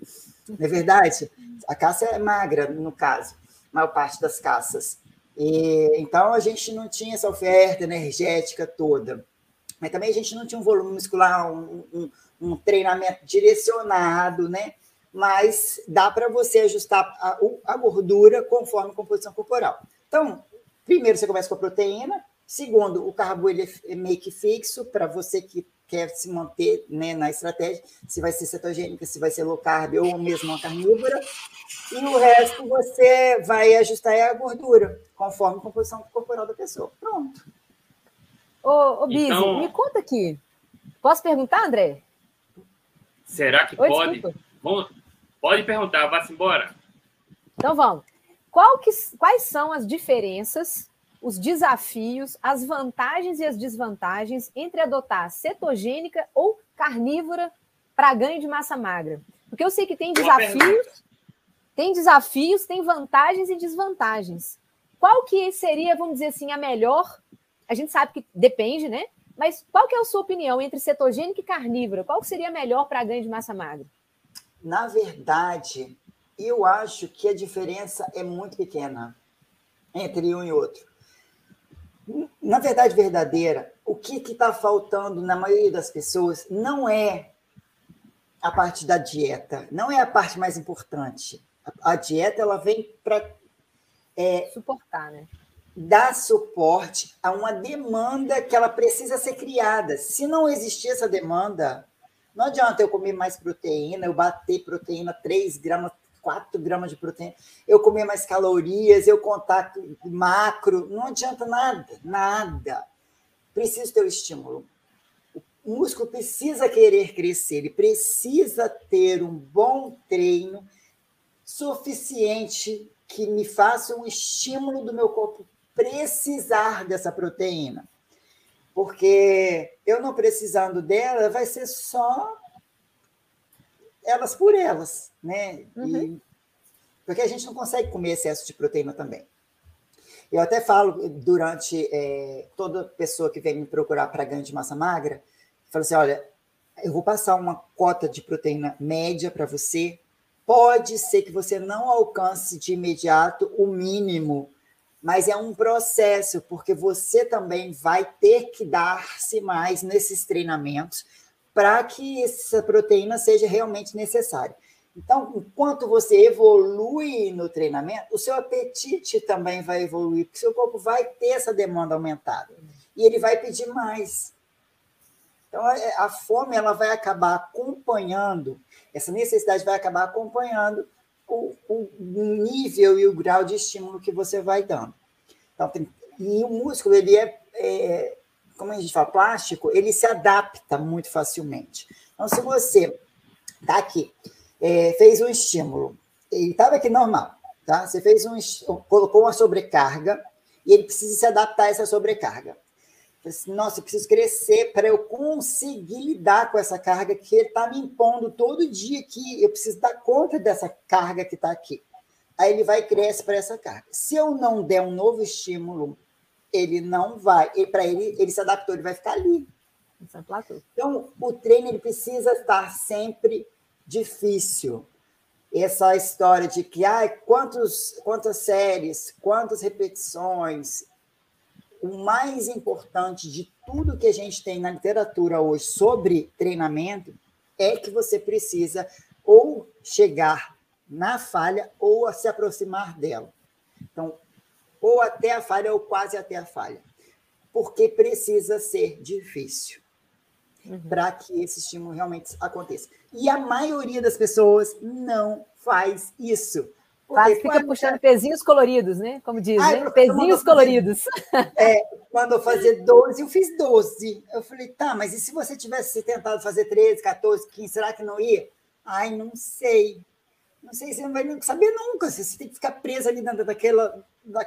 não é verdade? A caça é magra, no caso, a maior parte das caças. E, então, a gente não tinha essa oferta energética toda. Mas também a gente não tinha um volume muscular, um, um, um treinamento direcionado, né? Mas dá para você ajustar a, a gordura conforme a composição corporal. Então, primeiro você começa com a proteína, segundo, o carbo ele é meio que fixo para você que quer se manter né, na estratégia, se vai ser cetogênica, se vai ser low carb ou mesmo uma carnívora, e o resto você vai ajustar a gordura, conforme a composição corporal da pessoa. Pronto. Ô, ô Bizi, então... me conta aqui. Posso perguntar, André? Será que Oi, pode? pode perguntar, vá-se embora. Então vamos. Que, quais são as diferenças os desafios, as vantagens e as desvantagens entre adotar cetogênica ou carnívora para ganho de massa magra? Porque eu sei que tem desafios, tem desafios, tem vantagens e desvantagens. Qual que seria, vamos dizer assim, a melhor? A gente sabe que depende, né? Mas qual que é a sua opinião entre cetogênica e carnívora? Qual seria melhor para ganho de massa magra? Na verdade, eu acho que a diferença é muito pequena entre um e outro na verdade verdadeira, o que está faltando na maioria das pessoas não é a parte da dieta, não é a parte mais importante. A, a dieta ela vem para é, suportar, né? Dar suporte a uma demanda que ela precisa ser criada. Se não existir essa demanda, não adianta eu comer mais proteína, eu bater proteína 3 gramas 4 gramas de proteína, eu comer mais calorias, eu contar macro, não adianta nada, nada. Preciso ter o estímulo. O músculo precisa querer crescer, ele precisa ter um bom treino suficiente que me faça um estímulo do meu corpo precisar dessa proteína. Porque eu não precisando dela, vai ser só elas por elas, né? Uhum. E, porque a gente não consegue comer excesso de proteína também. Eu até falo durante é, toda pessoa que vem me procurar para ganho de massa magra, falo assim, olha, eu vou passar uma cota de proteína média para você. Pode ser que você não alcance de imediato o mínimo, mas é um processo, porque você também vai ter que dar-se mais nesses treinamentos para que essa proteína seja realmente necessária. Então, enquanto você evolui no treinamento, o seu apetite também vai evoluir, porque seu corpo vai ter essa demanda aumentada e ele vai pedir mais. Então, é, a fome ela vai acabar acompanhando, essa necessidade vai acabar acompanhando o, o nível e o grau de estímulo que você vai dando. Então, tem, e o músculo ele é, é como a gente fala, plástico, ele se adapta muito facilmente. Então, se você Tá aqui. É, fez um estímulo. Ele estava aqui normal, tá? Você fez um, colocou uma sobrecarga e ele precisa se adaptar a essa sobrecarga. Assim, Nossa, eu preciso crescer para eu conseguir lidar com essa carga que ele está me impondo todo dia que eu preciso dar conta dessa carga que está aqui. Aí ele vai e cresce para essa carga. Se eu não der um novo estímulo, ele não vai. Para ele, ele se adaptou, ele vai ficar ali. Então, o treino ele precisa estar sempre difícil. Essa história de que ah, quantos, quantas séries, quantas repetições, o mais importante de tudo que a gente tem na literatura hoje sobre treinamento é que você precisa ou chegar na falha ou se aproximar dela. Então, ou até a falha ou quase até a falha. Porque precisa ser difícil uhum. para que esse estímulo realmente aconteça. E a maioria das pessoas não faz isso. Quase fica quando... puxando pezinhos coloridos, né? Como diz, Ai, né? Pezinhos coloridos. (laughs) É, quando eu fazia 12, eu fiz 12. Eu falei, tá, mas e se você tivesse tentado fazer 13, 14, 15, será que não ia? Ai, não sei. Não sei, você não vai saber nunca. Você tem que ficar presa ali dentro daquela, da,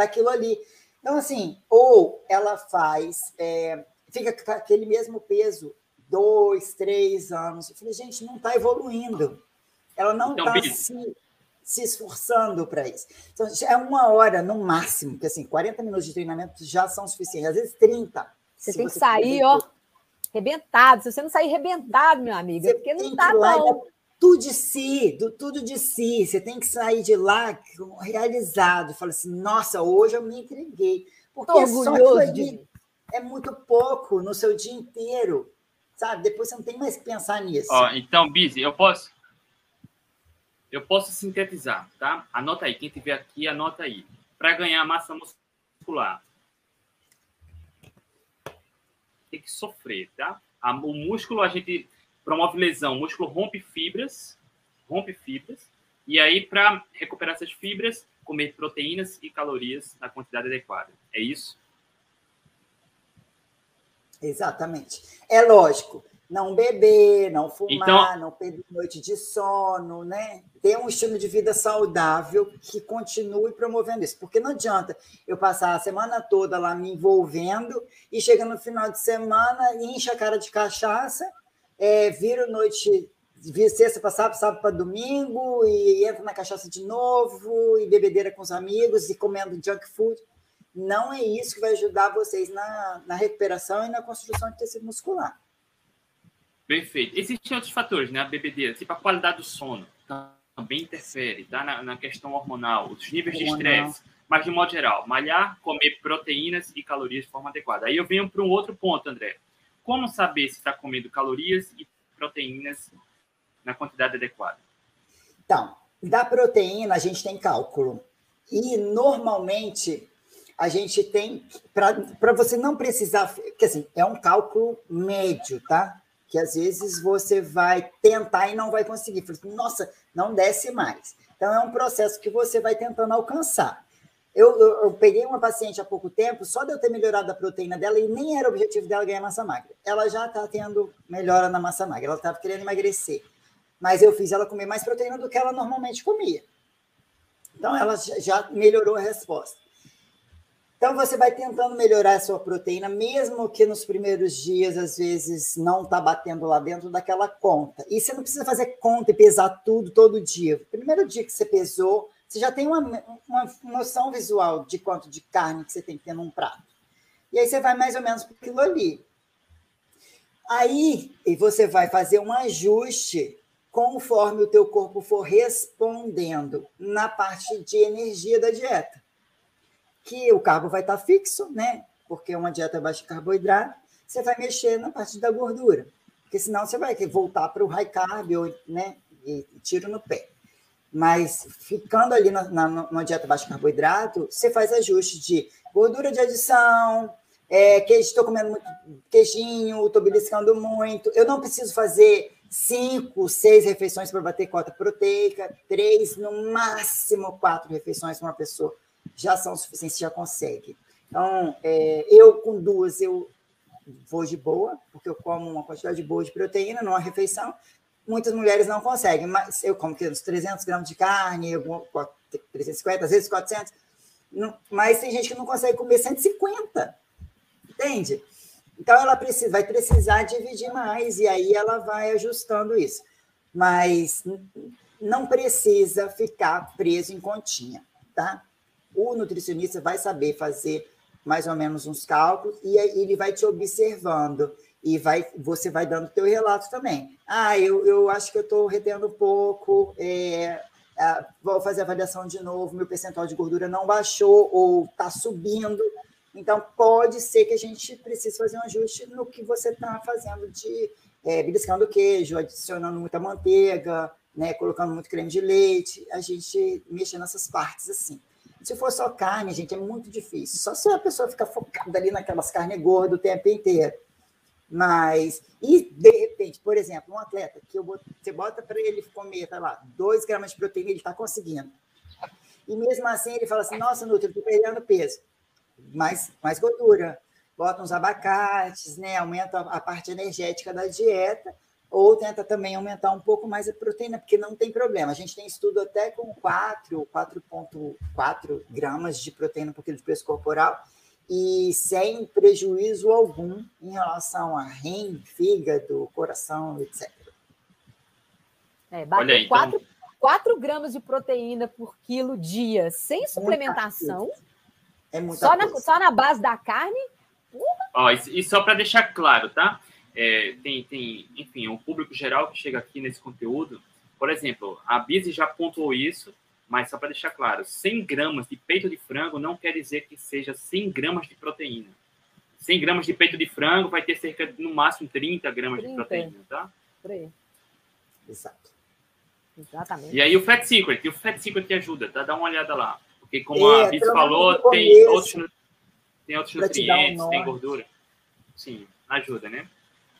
daquilo ali. Então, assim, ou ela faz, é, fica com aquele mesmo peso dois, três anos. Eu falei, gente, não está evoluindo. Ela não está então, se se esforçando para isso. Então, é uma hora no máximo, que assim, 40 minutos de treinamento já são suficientes, às vezes 30. Você tem que sair, ó, rebentado. Se você não sair rebentado, meu amigo, é porque não tá bom. Tudo de si, do, tudo de si. Você tem que sair de lá realizado. Fala assim, nossa, hoje eu me entreguei. Porque é só de... é muito pouco no seu dia inteiro. Sabe? Depois você não tem mais que pensar nisso. Ó, então, Bizi, eu posso eu posso sintetizar, tá? Anota aí, quem tiver aqui, anota aí. Para ganhar massa muscular, tem que sofrer, tá? O músculo, a gente promove lesão, o músculo rompe fibras, rompe fibras, e aí, para recuperar essas fibras, comer proteínas e calorias na quantidade adequada. É isso? Exatamente. É lógico, não beber, não fumar, então, não perder noite de sono, né? Ter um estilo de vida saudável que continue promovendo isso. Porque não adianta eu passar a semana toda lá me envolvendo e chega no final de semana, enche a cara de cachaça, é, vira noite, sexta para sábado, sábado para domingo, e entra na cachaça de novo, e bebedeira com os amigos, e comendo junk food. Não é isso que vai ajudar vocês na, na recuperação e na construção de tecido muscular. Perfeito. Existem outros fatores, né? A bebedeira, tipo a qualidade do sono, também interfere, tá? Na, na questão hormonal, os níveis de estresse. Mas, de modo geral, malhar, comer proteínas e calorias de forma adequada. Aí eu venho para um outro ponto, André. Como saber se está comendo calorias e proteínas na quantidade adequada? Então, da proteína a gente tem cálculo. E, normalmente, a gente tem, para você não precisar, porque assim, é um cálculo médio, tá? que às vezes você vai tentar e não vai conseguir. Assim, Nossa, não desce mais. Então, é um processo que você vai tentando alcançar. Eu, eu, eu, peguei uma paciente há pouco tempo, só de eu ter melhorado a proteína dela, e nem era o objetivo dela ganhar massa magra. Ela já está tendo melhora na massa magra, ela estava querendo emagrecer. Mas eu fiz ela comer mais proteína do que ela normalmente comia. Então, ela já melhorou a resposta. Então, você vai tentando melhorar a sua proteína, mesmo que nos primeiros dias, às vezes, não está batendo lá dentro daquela conta. E você não precisa fazer conta e pesar tudo todo dia. Primeiro dia que você pesou, você já tem uma, uma noção visual de quanto de carne que você tem que ter num prato. E aí você vai mais ou menos para aquilo ali. Aí você vai fazer um ajuste conforme o teu corpo for respondendo na parte de energia da dieta que o carbo vai estar fixo, né? Porque é uma dieta baixa de carboidrato, você vai mexer na parte da gordura. Porque senão você vai voltar para o high carb, né? E tiro no pé. Mas ficando ali na, na, dieta baixa de carboidrato, você faz ajuste de gordura de adição, é, queijo, estou comendo muito queijinho, estou beliscando muito. Eu não preciso fazer cinco, seis refeições para bater cota proteica, três, no máximo quatro refeições para uma pessoa já são suficientes, já consegue. Então, é, eu com duas, eu vou de boa, porque eu como uma quantidade boa de proteína numa refeição. Muitas mulheres não conseguem, mas eu como que uns 300 gramas de carne, 350, às vezes 400, mas tem gente que não consegue comer 150, entende? Então, ela precisa, vai precisar dividir mais, e aí ela vai ajustando isso. Mas não precisa ficar preso em continha, tá? O nutricionista vai saber fazer mais ou menos uns cálculos e ele vai te observando e vai, você vai dando teu relato também. Ah, eu, eu acho que eu estou retendo pouco, é, é, vou fazer a avaliação de novo, meu percentual de gordura não baixou ou está subindo. Então, pode ser que a gente precise fazer um ajuste no que você está fazendo de é, beliscando queijo, adicionando muita manteiga, né, colocando muito creme de leite, a gente mexe nessas partes assim. Se for só carne, gente, é muito difícil. Só se a pessoa ficar focada ali naquelas carnes gordas o tempo inteiro. Mas, e de repente, por exemplo, um atleta que eu bot, você bota para ele comer, tá lá, 2 gramas de proteína, ele está conseguindo. E mesmo assim ele fala assim: nossa, Nutri, eu estou perdendo peso. Mais, mais gordura. Bota uns abacates, né? Aumenta a parte energética da dieta ou tenta também aumentar um pouco mais a proteína, porque não tem problema. A gente tem estudo até com 4, 4,4 gramas de proteína por quilo de peso corporal e sem prejuízo algum em relação a rim, fígado, coração, etc. É, bater aí, 4, então... 4 gramas de proteína por quilo dia, sem suplementação. É muita só, coisa. na, só na base da carne? Ó, e só para deixar claro, tá? é, tem, tem, enfim, um público geral que chega aqui nesse conteúdo. Por exemplo, a Bizi já pontuou isso, mas só para deixar claro, 100 gramas de peito de frango não quer dizer que seja 100 gramas de proteína. 100 gramas de peito de frango vai ter cerca de, no máximo, 30 gramas 30. de proteína, tá? Por aí. Exato. Exatamente. E aí o Fat Secret, o Fat Secret ajuda, tá? Dá uma olhada lá. Porque como é, a Bizi falou, tem outros, tem outros nutrientes, um tem gordura. Sim, ajuda, né?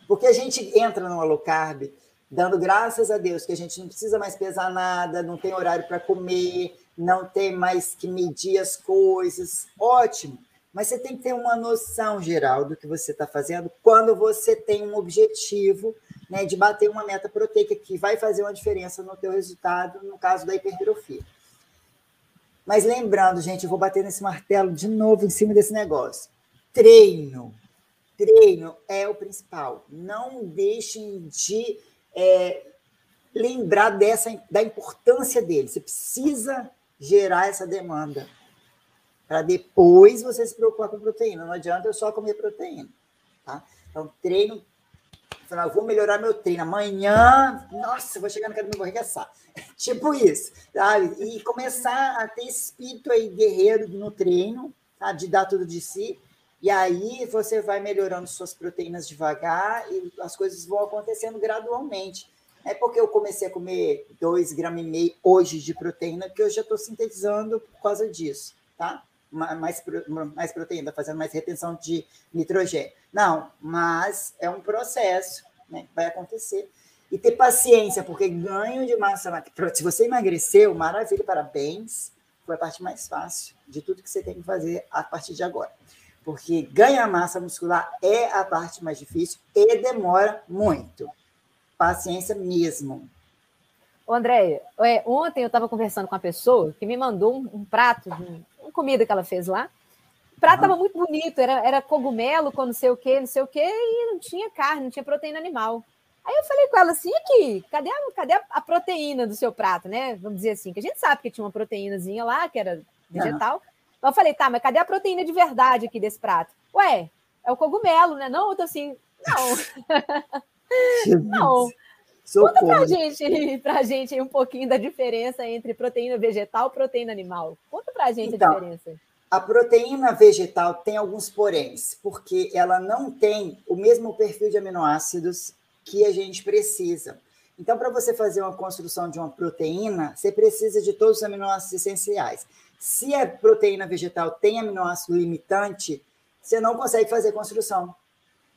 Porque a gente entra no low carb dando graças a Deus que a gente não precisa mais pesar nada, não tem horário para comer, não tem mais que medir as coisas. Ótimo. Mas você tem que ter uma noção geral do que você está fazendo quando você tem um objetivo né, de bater uma meta proteica que vai fazer uma diferença no teu resultado, no caso da hipertrofia. Mas lembrando, gente, eu vou bater nesse martelo de novo em cima desse negócio. Treino treino é o principal. Não deixem de é, lembrar dessa, da importância dele. Você precisa gerar essa demanda para depois você se preocupar com proteína. Não adianta eu só comer proteína. Tá? Então, treino. Eu vou melhorar meu treino. Amanhã, nossa, vou chegar no caminho e vou arregaçar. (laughs) tipo isso. Sabe? E começar a ter espírito aí guerreiro no treino, de dar tudo de si e aí você vai melhorando suas proteínas devagar e as coisas vão acontecendo gradualmente. É porque eu comecei a comer 2,5 gramas hoje de proteína que eu já estou sintetizando por causa disso, tá? Mais, mais proteína, fazendo mais retenção de nitrogênio. Não, mas é um processo, né? Vai acontecer. E ter paciência, porque ganho de massa Se você emagreceu, maravilha, parabéns. Foi a parte mais fácil de tudo que você tem que fazer a partir de agora porque ganhar massa muscular é a parte mais difícil e demora muito. Paciência mesmo. Ô, Andréia, é, ontem eu estava conversando com uma pessoa que me mandou um, um prato, um, uma comida que ela fez lá. O prato estava muito bonito, era, era cogumelo com não sei o que, não sei o que, e não tinha carne, não tinha proteína animal. Aí eu falei com ela assim, aqui, cadê a, cadê a proteína do seu prato, né? Vamos dizer assim, que a gente sabe que tinha uma proteínazinha lá, que era vegetal, eu falei, tá, mas cadê a proteína de verdade aqui desse prato? Ué, é o cogumelo, né? Não, eu tô assim, não. (laughs) não. Socorro. Conta pra gente, pra gente um pouquinho da diferença entre proteína vegetal e proteína animal. Conta pra gente então, a diferença. A proteína vegetal tem alguns poréns, porque ela não tem o mesmo perfil de aminoácidos que a gente precisa. Então, para você fazer uma construção de uma proteína, você precisa de todos os aminoácidos essenciais. Se a proteína vegetal tem aminoácido limitante, você não consegue fazer construção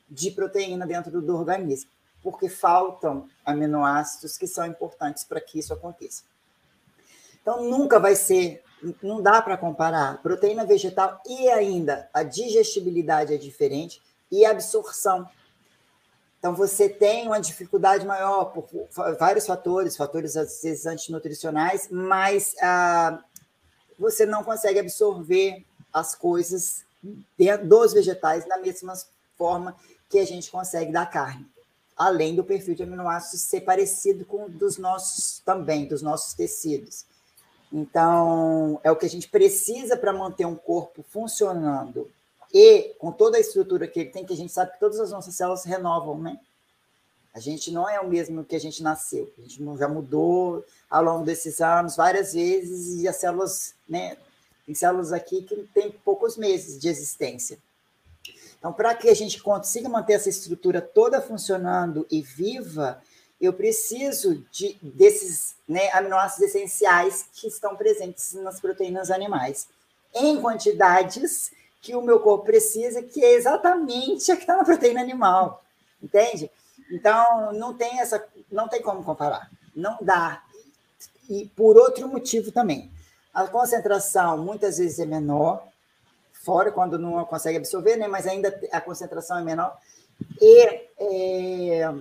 de proteína dentro do organismo, porque faltam aminoácidos que são importantes para que isso aconteça. Então, nunca vai ser, não dá para comparar proteína vegetal e ainda a digestibilidade é diferente e a absorção. Então, você tem uma dificuldade maior por vários fatores, fatores às vezes antinutricionais, mas ah, você não consegue absorver as coisas dos vegetais da mesma forma que a gente consegue da carne, além do perfil de aminoácidos ser parecido com dos nossos também, dos nossos tecidos. Então, é o que a gente precisa para manter um corpo funcionando e com toda a estrutura que ele tem, que a gente sabe que todas as nossas células renovam, né? A gente não é o mesmo que a gente nasceu. A gente já mudou ao longo desses anos várias vezes e as células, né? Tem células aqui que têm poucos meses de existência. Então, para que a gente consiga manter essa estrutura toda funcionando e viva, eu preciso de, desses né, aminoácidos essenciais que estão presentes nas proteínas animais, em quantidades que o meu corpo precisa, que é exatamente a que está na proteína animal, entende? Então, não tem essa, não tem como comparar, não dá. E por outro motivo também, a concentração muitas vezes é menor, fora quando não consegue absorver, né? Mas ainda a concentração é menor. E é,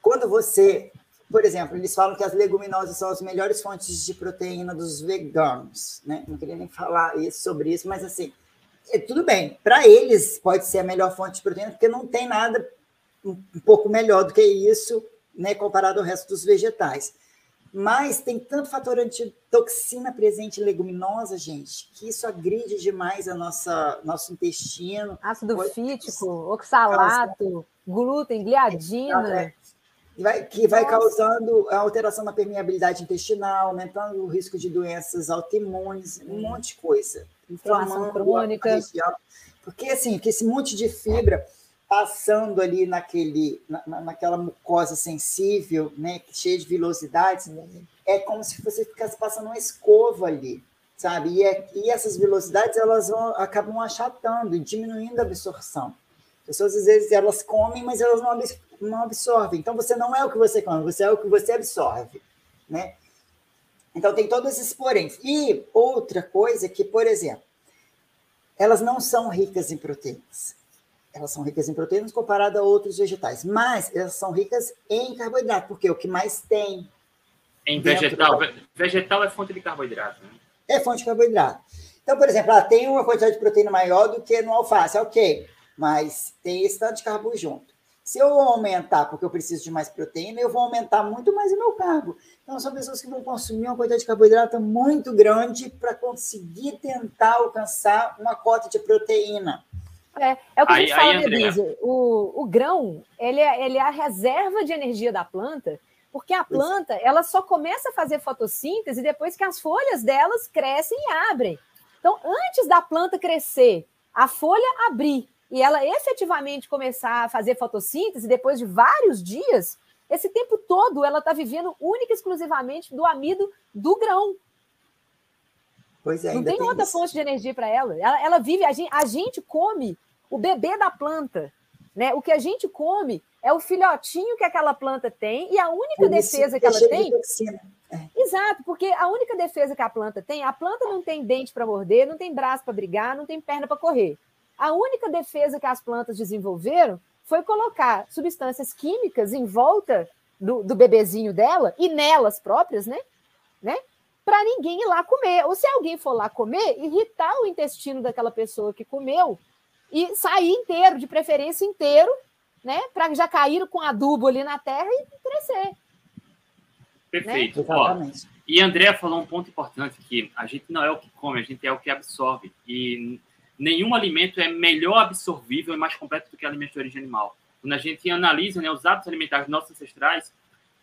quando você, por exemplo, eles falam que as leguminosas são as melhores fontes de proteína dos veganos, né? Não queria nem falar sobre isso, mas assim, é, tudo bem. Para eles pode ser a melhor fonte de proteína, porque não tem nada um, pouco melhor do que isso, né? Comparado ao resto dos vegetais. Mas tem tanto fator antitoxina presente em leguminosa, gente, que isso agride demais a nossa nosso intestino. Ácido fítico, oxalato, glúten, gliadina. É, vai, que vai causando a alteração na permeabilidade intestinal, aumentando o risco de doenças autoimunes, um monte de coisa. Inflamação crônica. Porque, assim, que esse monte de fibra passando ali naquele, na, naquela mucosa sensível, né, cheia de velocidades, é como se você ficasse passando uma escova ali, sabe? E, é, e essas velocidades elas vão, acabam achatando, diminuindo a absorção. Pessoas às vezes elas comem, mas elas não, não absorvem. Então você não é o que você come, você é o que você absorve, né? Então tem todos esses poréns. E outra coisa que, por exemplo, elas não são ricas em proteínas. Elas são ricas em proteínas comparado a outros vegetais, mas elas são ricas em carboidrato, porque é o que mais tem. Em vegetal. Da... Vegetal é fonte de carboidrato, né? É fonte de carboidrato. Então, por exemplo, ela tem uma quantidade de proteína maior do que no alface, ok, mas tem esse tanto de carbo junto. Se eu aumentar porque eu preciso de mais proteína, eu vou aumentar muito mais o meu carbo. Então, são pessoas que vão consumir uma quantidade de carboidrato muito grande para conseguir tentar alcançar uma cota de proteína. É, é o que aí, a gente fala, Denise. O, o grão, ele é, ele é a reserva de energia da planta, porque a planta ela só começa a fazer fotossíntese depois que as folhas delas crescem e abrem. Então, antes da planta crescer, a folha abrir e ela efetivamente começar a fazer fotossíntese depois de vários dias, esse tempo todo ela está vivendo única e exclusivamente do amido do grão. Pois é, Não tem, tem outra isso. fonte de energia para ela. ela. Ela vive, a gente, a gente come o bebê da planta. Né? O que a gente come é o filhotinho que aquela planta tem e a única defesa que ela tem. É. Exato, porque a única defesa que a planta tem, a planta não tem dente para morder, não tem braço para brigar, não tem perna para correr. A única defesa que as plantas desenvolveram foi colocar substâncias químicas em volta do, do bebezinho dela e nelas próprias, né? né? Para ninguém ir lá comer. Ou se alguém for lá comer, irritar o intestino daquela pessoa que comeu e sair inteiro, de preferência inteiro, né? Para já cair com adubo ali na terra e crescer. Perfeito. Né? Ó, e André falou um ponto importante que a gente não é o que come, a gente é o que absorve. E nenhum alimento é melhor absorvível e mais completo do que alimento de origem animal. Quando a gente analisa né, os hábitos alimentares dos nossos ancestrais,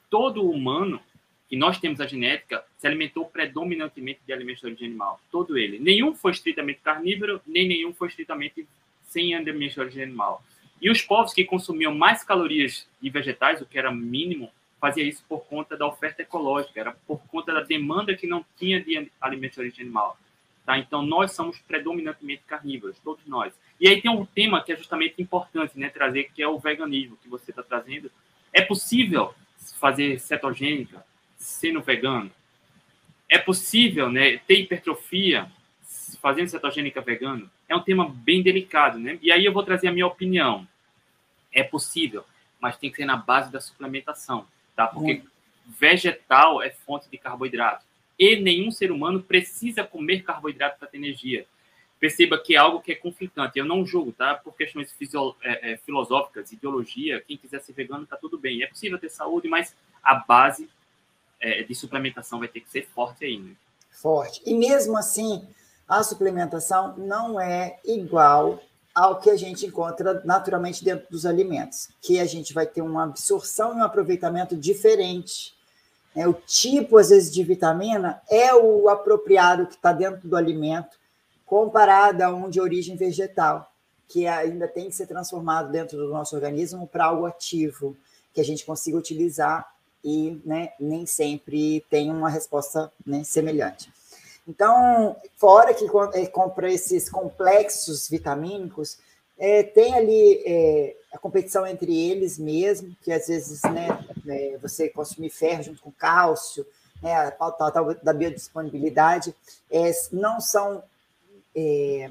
todo humano que nós temos a genética se alimentou predominantemente de alimentos de origem animal. Todo ele. Nenhum foi estritamente carnívoro, nem nenhum foi estritamente sem de origem animal. E os povos que consumiam mais calorias de vegetais, o que era mínimo, fazia isso por conta da oferta ecológica, era por conta da demanda que não tinha de alimentos de origem animal. Tá? Então, nós somos predominantemente carnívoros, todos nós. E aí tem um tema que é justamente importante né, trazer, que é o veganismo, que você está trazendo. É possível fazer cetogênica sendo vegano? É possível né, ter hipertrofia fazendo cetogênica vegano? É um tema bem delicado, né? E aí eu vou trazer a minha opinião. É possível, mas tem que ser na base da suplementação, tá? Porque Muito. vegetal é fonte de carboidrato e nenhum ser humano precisa comer carboidrato para ter energia. Perceba que é algo que é conflitante. Eu não julgo, tá? Por questões fisio, é, é, filosóficas, ideologia, quem quiser ser vegano está tudo bem. É possível ter saúde, mas a base é, de suplementação vai ter que ser forte aí, né? Forte. E mesmo assim, a suplementação não é igual ao que a gente encontra naturalmente dentro dos alimentos, que a gente vai ter uma absorção e um aproveitamento diferente. É, o tipo, às vezes, de vitamina é o apropriado que está dentro do alimento, comparado a um de origem vegetal, que ainda tem que ser transformado dentro do nosso organismo para algo ativo, que a gente consiga utilizar e né, nem sempre tem uma resposta né, semelhante. Então, fora que é, compra esses complexos vitamínicos, é, tem ali é, a competição entre eles mesmo, que às vezes né, é, você consumir ferro junto com cálcio, né, a pauta da biodisponibilidade, é, não são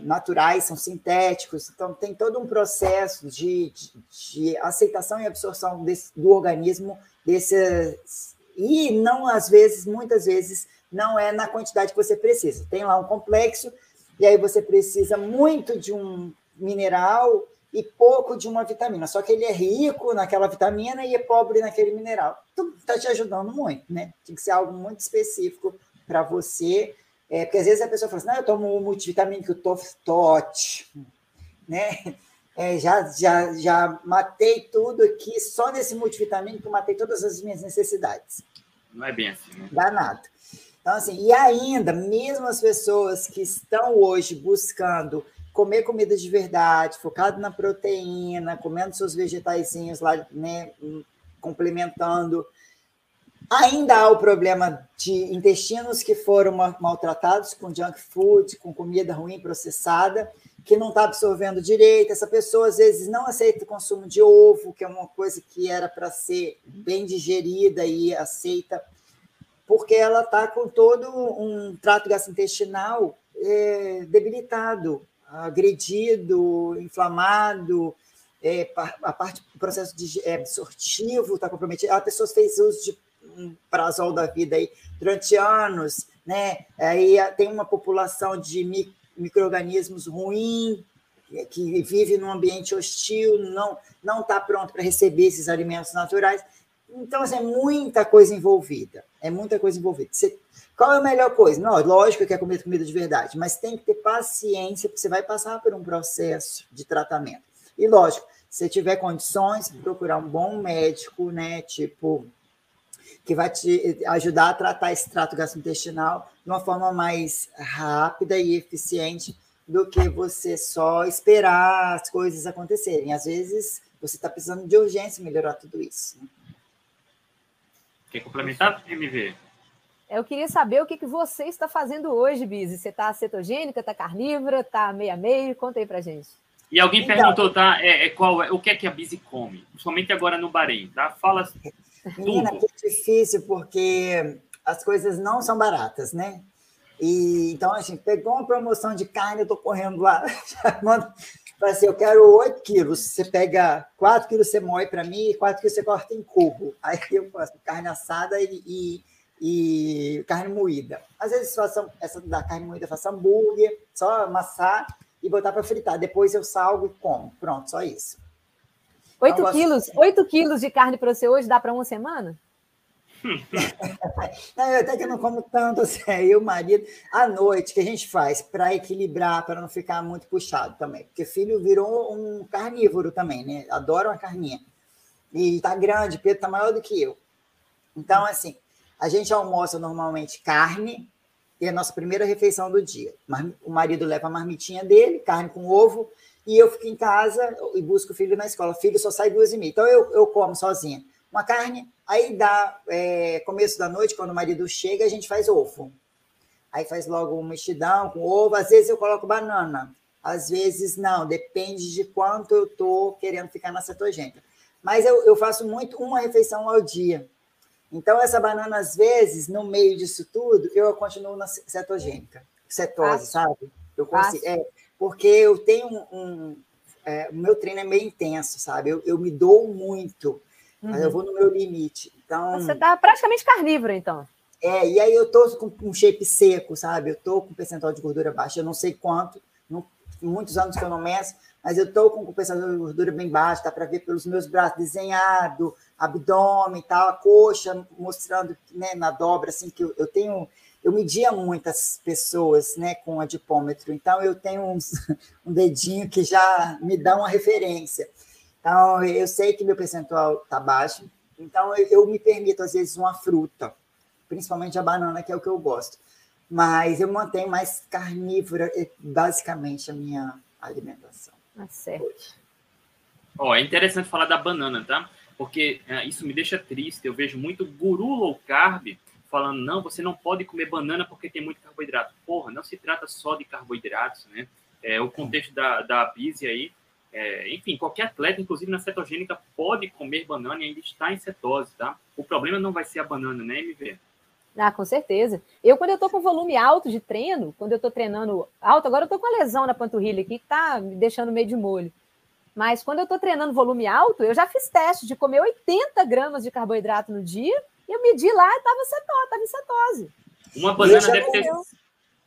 naturais, são sintéticos, então tem todo um processo de, de, de aceitação e absorção desse, do organismo desses. E não, às vezes, muitas vezes, não é na quantidade que você precisa. Tem lá um complexo, e aí você precisa muito de um mineral e pouco de uma vitamina. Só que ele é rico naquela vitamina e é pobre naquele mineral. Então, está te ajudando muito, né? Tem que ser algo muito específico para você. É, porque às vezes a pessoa fala assim, não, eu tomo um multivitamínico, ótimo, né? É, já, já, já matei tudo aqui, só nesse multivitamínico matei todas as minhas necessidades. Não é bem assim, né? Danado. Então, assim, e ainda, mesmo as pessoas que estão hoje buscando comer comida de verdade, focado na proteína, comendo seus vegetaizinhos lá, né, complementando, ainda há o problema de intestinos que foram maltratados com junk food, com comida ruim processada, que não está absorvendo direito. Essa pessoa, às vezes, não aceita o consumo de ovo, que é uma coisa que era para ser bem digerida e aceita, porque ela está com todo um trato gastrointestinal é, debilitado, agredido, inflamado, é, a parte do processo de, é, absortivo está comprometido. A pessoa fez uso de um prazol da vida aí durante anos, né? Aí tem uma população de micro-organismos ruim, que vive num ambiente hostil, não não está pronto para receber esses alimentos naturais. Então, assim, é muita coisa envolvida. É muita coisa envolvida. Você, qual é a melhor coisa? Não, lógico que é comer comida de verdade, mas tem que ter paciência, porque você vai passar por um processo de tratamento. E, lógico, se tiver condições, procurar um bom médico, né? Tipo, que vai te ajudar a tratar esse trato gastrointestinal de uma forma mais rápida e eficiente do que você só esperar as coisas acontecerem. Às vezes, você está precisando de urgência melhorar tudo isso. Né? Quer complementar, MV? Eu queria saber o que, que você está fazendo hoje, Bizi. Você está cetogênica, está carnívora, está meio a meio? Conta aí para gente. E alguém então, perguntou, tá? É, é, qual é, o que é que a Bizi come? Principalmente agora no Bahrein, tá? Fala (laughs) Menina, tudo. que difícil, porque as coisas não são baratas, né? E, então, assim, pegou uma promoção de carne, eu estou correndo lá, (laughs) mando, assim, eu quero 8 quilos, você pega 4 quilos, você moe para mim, e 4 quilos você corta em cubo. Aí (laughs) eu faço carne assada e, e, e carne moída. Às vezes, faço, essa da carne moída, eu faço hambúrguer, só amassar e botar para fritar. Depois eu salgo e como. Pronto, só isso. 8 então, quilos, 8 quilos de carne para você hoje dá para uma semana? (laughs) não, eu até que não como tanto (laughs) assim, aí o marido, à noite, que a gente faz para equilibrar, para não ficar muito puxado também, porque filho virou um carnívoro também, né? Adora uma carninha. E tá grande, Pedro tá maior do que eu. Então, assim, a gente almoça normalmente carne, é a nossa primeira refeição do dia. O marido leva a marmitinha dele, carne com ovo, e eu fico em casa e busco o filho na escola. O filho só sai duas e meia. Então eu, eu como sozinha uma carne, aí dá é, começo da noite, quando o marido chega, a gente faz ovo. Aí faz logo um mexidão com ovo. Às vezes eu coloco banana, às vezes não, depende de quanto eu estou querendo ficar na cetogênica. Mas eu, eu faço muito uma refeição ao dia. Então, essa banana, às vezes, no meio disso tudo, eu continuo na cetogênica, cetose, sabe? Eu consigo, é, porque eu tenho um, um é, o meu treino é meio intenso, sabe? Eu, eu me dou muito, uhum. mas eu vou no meu limite. Então, Você tá praticamente carnívoro, então. É, e aí eu tô com um shape seco, sabe? Eu tô com percentual de gordura baixo, eu não sei quanto, não, muitos anos que eu não meço, mas eu tô com um percentual de gordura bem baixo, dá para ver pelos meus braços desenhado, abdômen e tal, a coxa mostrando né, na dobra, assim, que eu, eu tenho eu media muitas pessoas né, com adipômetro, então eu tenho uns, (laughs) um dedinho que já me dá uma referência. Então, eu sei que meu percentual está baixo, então eu, eu, me permito, às vezes, uma fruta, principalmente a banana, que é o que eu gosto. Mas eu mantenho mais carnívora, basicamente, a minha alimentação. Ah, certo. Ó, é interessante falar da banana, tá? Porque é, isso me deixa triste. Eu vejo muito guru low carb falando, não, você não pode comer banana porque tem muito carboidrato. Porra, não se trata só de carboidratos, né? É, o contexto da, da bise aí, é, enfim, qualquer atleta, inclusive na cetogênica, pode comer banana e ainda está em cetose, tá? O problema não vai ser a banana, né, MV? Ah, com certeza. Eu, quando eu tô com volume alto de treino, quando eu tô treinando alto, agora eu tô com a lesão na panturrilha aqui que tá me deixando meio de molho. Mas quando eu tô treinando volume alto, eu já fiz teste de comer 80 gramas de carboidrato no dia eu medi lá e estava cetose, estava em cetose. Uma banana deve ter.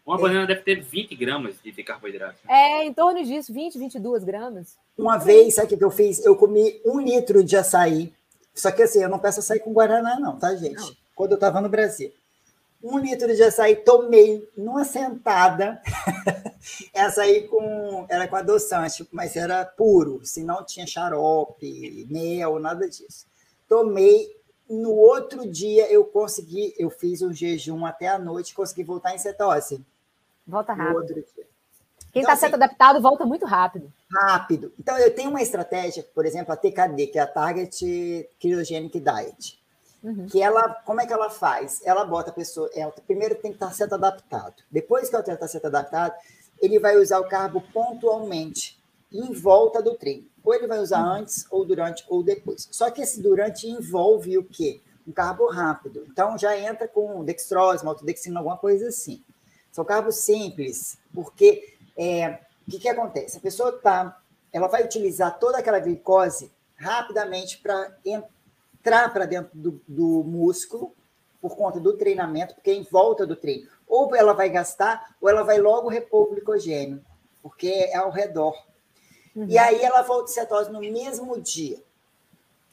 Uma banana deve ter 20 gramas de carboidrato. É, em torno disso, 20, 22 gramas. Uma vez, sabe o que eu fiz? Eu comi um litro de açaí. Só que assim, eu não peço açaí com Guaraná, não, tá, gente? Não. Quando eu estava no Brasil. Um litro de açaí, tomei numa sentada. (laughs) açaí com. Era com adoçante, mas era puro. Se não tinha xarope, mel, nada disso. Tomei no outro dia eu consegui, eu fiz um jejum até a noite, consegui voltar em cetose. Volta rápido. Quem está então, assim, adaptado volta muito rápido. Rápido. Então eu tenho uma estratégia, por exemplo, a TKD, que é a Target Ketogenic Diet. Uhum. Que ela, como é que ela faz? Ela bota a pessoa, ela primeiro tem que estar sendo adaptado. Depois que o atleta está sendo adaptado, ele vai usar o carbo pontualmente em volta do treino. Ou ele vai usar antes, ou durante, ou depois. Só que esse durante envolve o quê? Um carbo rápido. Então já entra com dextrose, maltodextrina, alguma coisa assim. São carbos simples, porque é, o que, que acontece? A pessoa tá, ela vai utilizar toda aquela glicose rapidamente para entrar para dentro do, do músculo por conta do treinamento, porque é em volta do treino. Ou ela vai gastar, ou ela vai logo repor o glicogênio, porque é ao redor. Uhum. E aí ela volta em cetose no mesmo dia.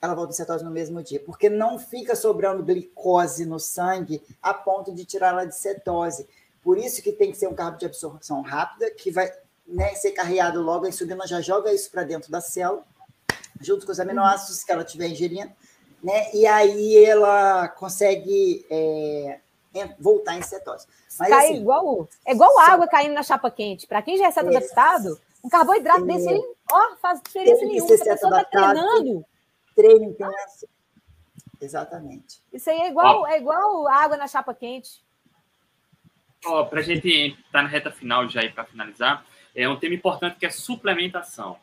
Ela volta em cetose no mesmo dia, porque não fica sobrando glicose no sangue a ponto de tirar ela de cetose. Por isso que tem que ser um carbo de absorção rápida, que vai né, ser carreado logo, a insulina já joga isso para dentro da célula, junto com os aminoácidos que ela estiver ingerindo, né? E aí ela consegue é, voltar em cetose. Mas, Cai assim, igual, é igual água caindo na chapa quente. Para quem já é certo adaptado, um carboidrato desse aí, ó, faz diferença nenhuma. Se a pessoa está treinando. Treino intenso. Exatamente. Isso aí é igual, é igual água na chapa quente. Ó, para a gente estar tá na reta final já para finalizar, é um tema importante que é suplementação.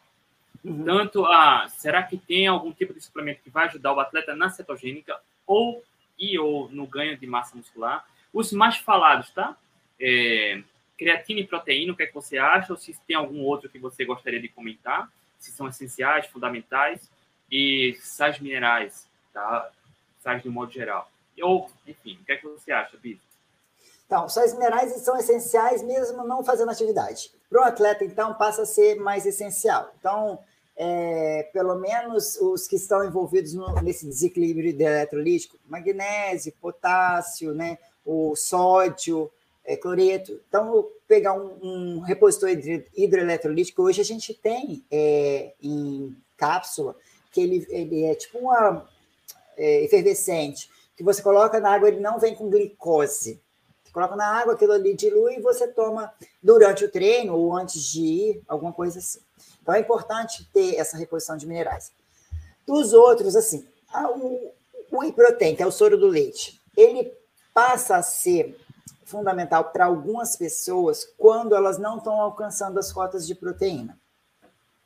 Uhum. Tanto a, será que tem algum tipo de suplemento que vai ajudar o atleta na cetogênica ou e ou no ganho de massa muscular? Os mais falados, tá? É, creatina e proteína, o que é que você acha? Ou se tem algum outro que você gostaria de comentar? Se são essenciais, fundamentais? E sais minerais, tá? Sais de um modo geral. Ou, enfim, o que é que você acha, Bito? Então, sais minerais são essenciais mesmo não fazendo atividade. Para o atleta, então, passa a ser mais essencial. Então, é, pelo menos os que estão envolvidos no, nesse desequilíbrio de eletrolítico, magnésio, potássio, né, o sódio, é, cloreto. Então, pegar um, um repositor hidroeletrolítico. Hoje a gente tem é, em cápsula, que ele, ele é tipo uma é, efervescente, que você coloca na água, ele não vem com glicose. Coloca na água, aquilo ali dilui e você toma durante o treino ou antes de ir, alguma coisa assim. Então é importante ter essa reposição de minerais. Dos outros, assim, o, o whey protein, que é o soro do leite, ele passa a ser fundamental para algumas pessoas quando elas não estão alcançando as cotas de proteína.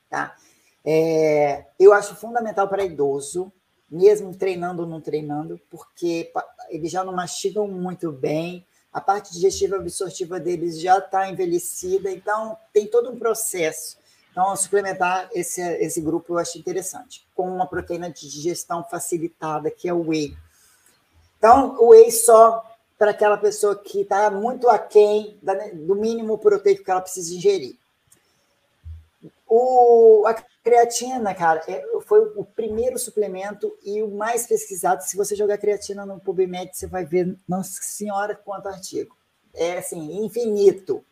Tá? É, eu acho fundamental para idoso, mesmo treinando ou não treinando, porque eles já não mastigam muito bem, a parte digestiva absortiva deles já está envelhecida, então tem todo um processo Então, suplementar esse, esse grupo eu acho interessante, com uma proteína de digestão facilitada, que é o whey. Então, o whey só para aquela pessoa que está muito aquém do mínimo proteico que ela precisa ingerir. O, a creatina, cara, é, foi o primeiro suplemento e o mais pesquisado. Se você jogar creatina no PubMed, você vai ver, nossa senhora, quanto artigo. É assim, infinito.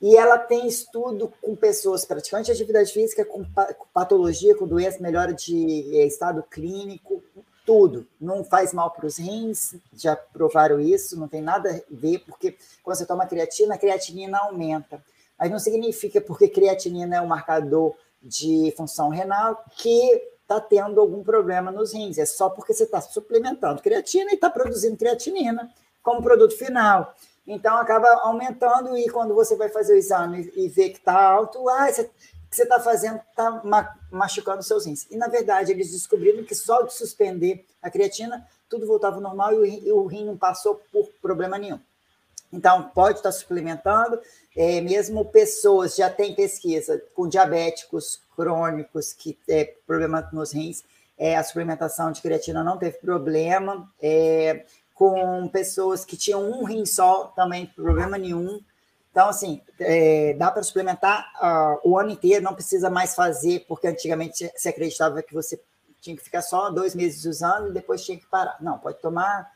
E ela tem estudo com pessoas praticando atividade física, com patologia, com doença, melhora de é, estado clínico, tudo. Não faz mal para os rins, já provaram isso, não tem nada a ver, porque quando você toma creatina, a creatinina aumenta. Mas não significa porque creatinina é um marcador de função renal que está tendo algum problema nos rins. É só porque você está suplementando creatina e está produzindo creatinina como produto final. Então acaba aumentando e quando você vai fazer o exame e vê que está alto, ah, você, que você está fazendo está machucando seus rins. E na verdade eles descobriram que só de suspender a creatina tudo voltava ao normal e o rim, o rim não passou por problema nenhum. Então, pode estar suplementando, é, mesmo pessoas, já tem pesquisa com diabéticos crônicos que é problema nos rins, é, a suplementação de creatina não teve problema, é, com pessoas que tinham um rim só, também problema nenhum. Então, assim, é, dá para suplementar uh, o ano inteiro, não precisa mais fazer, porque antigamente se acreditava que você tinha que ficar só dois meses usando e depois tinha que parar. Não, pode tomar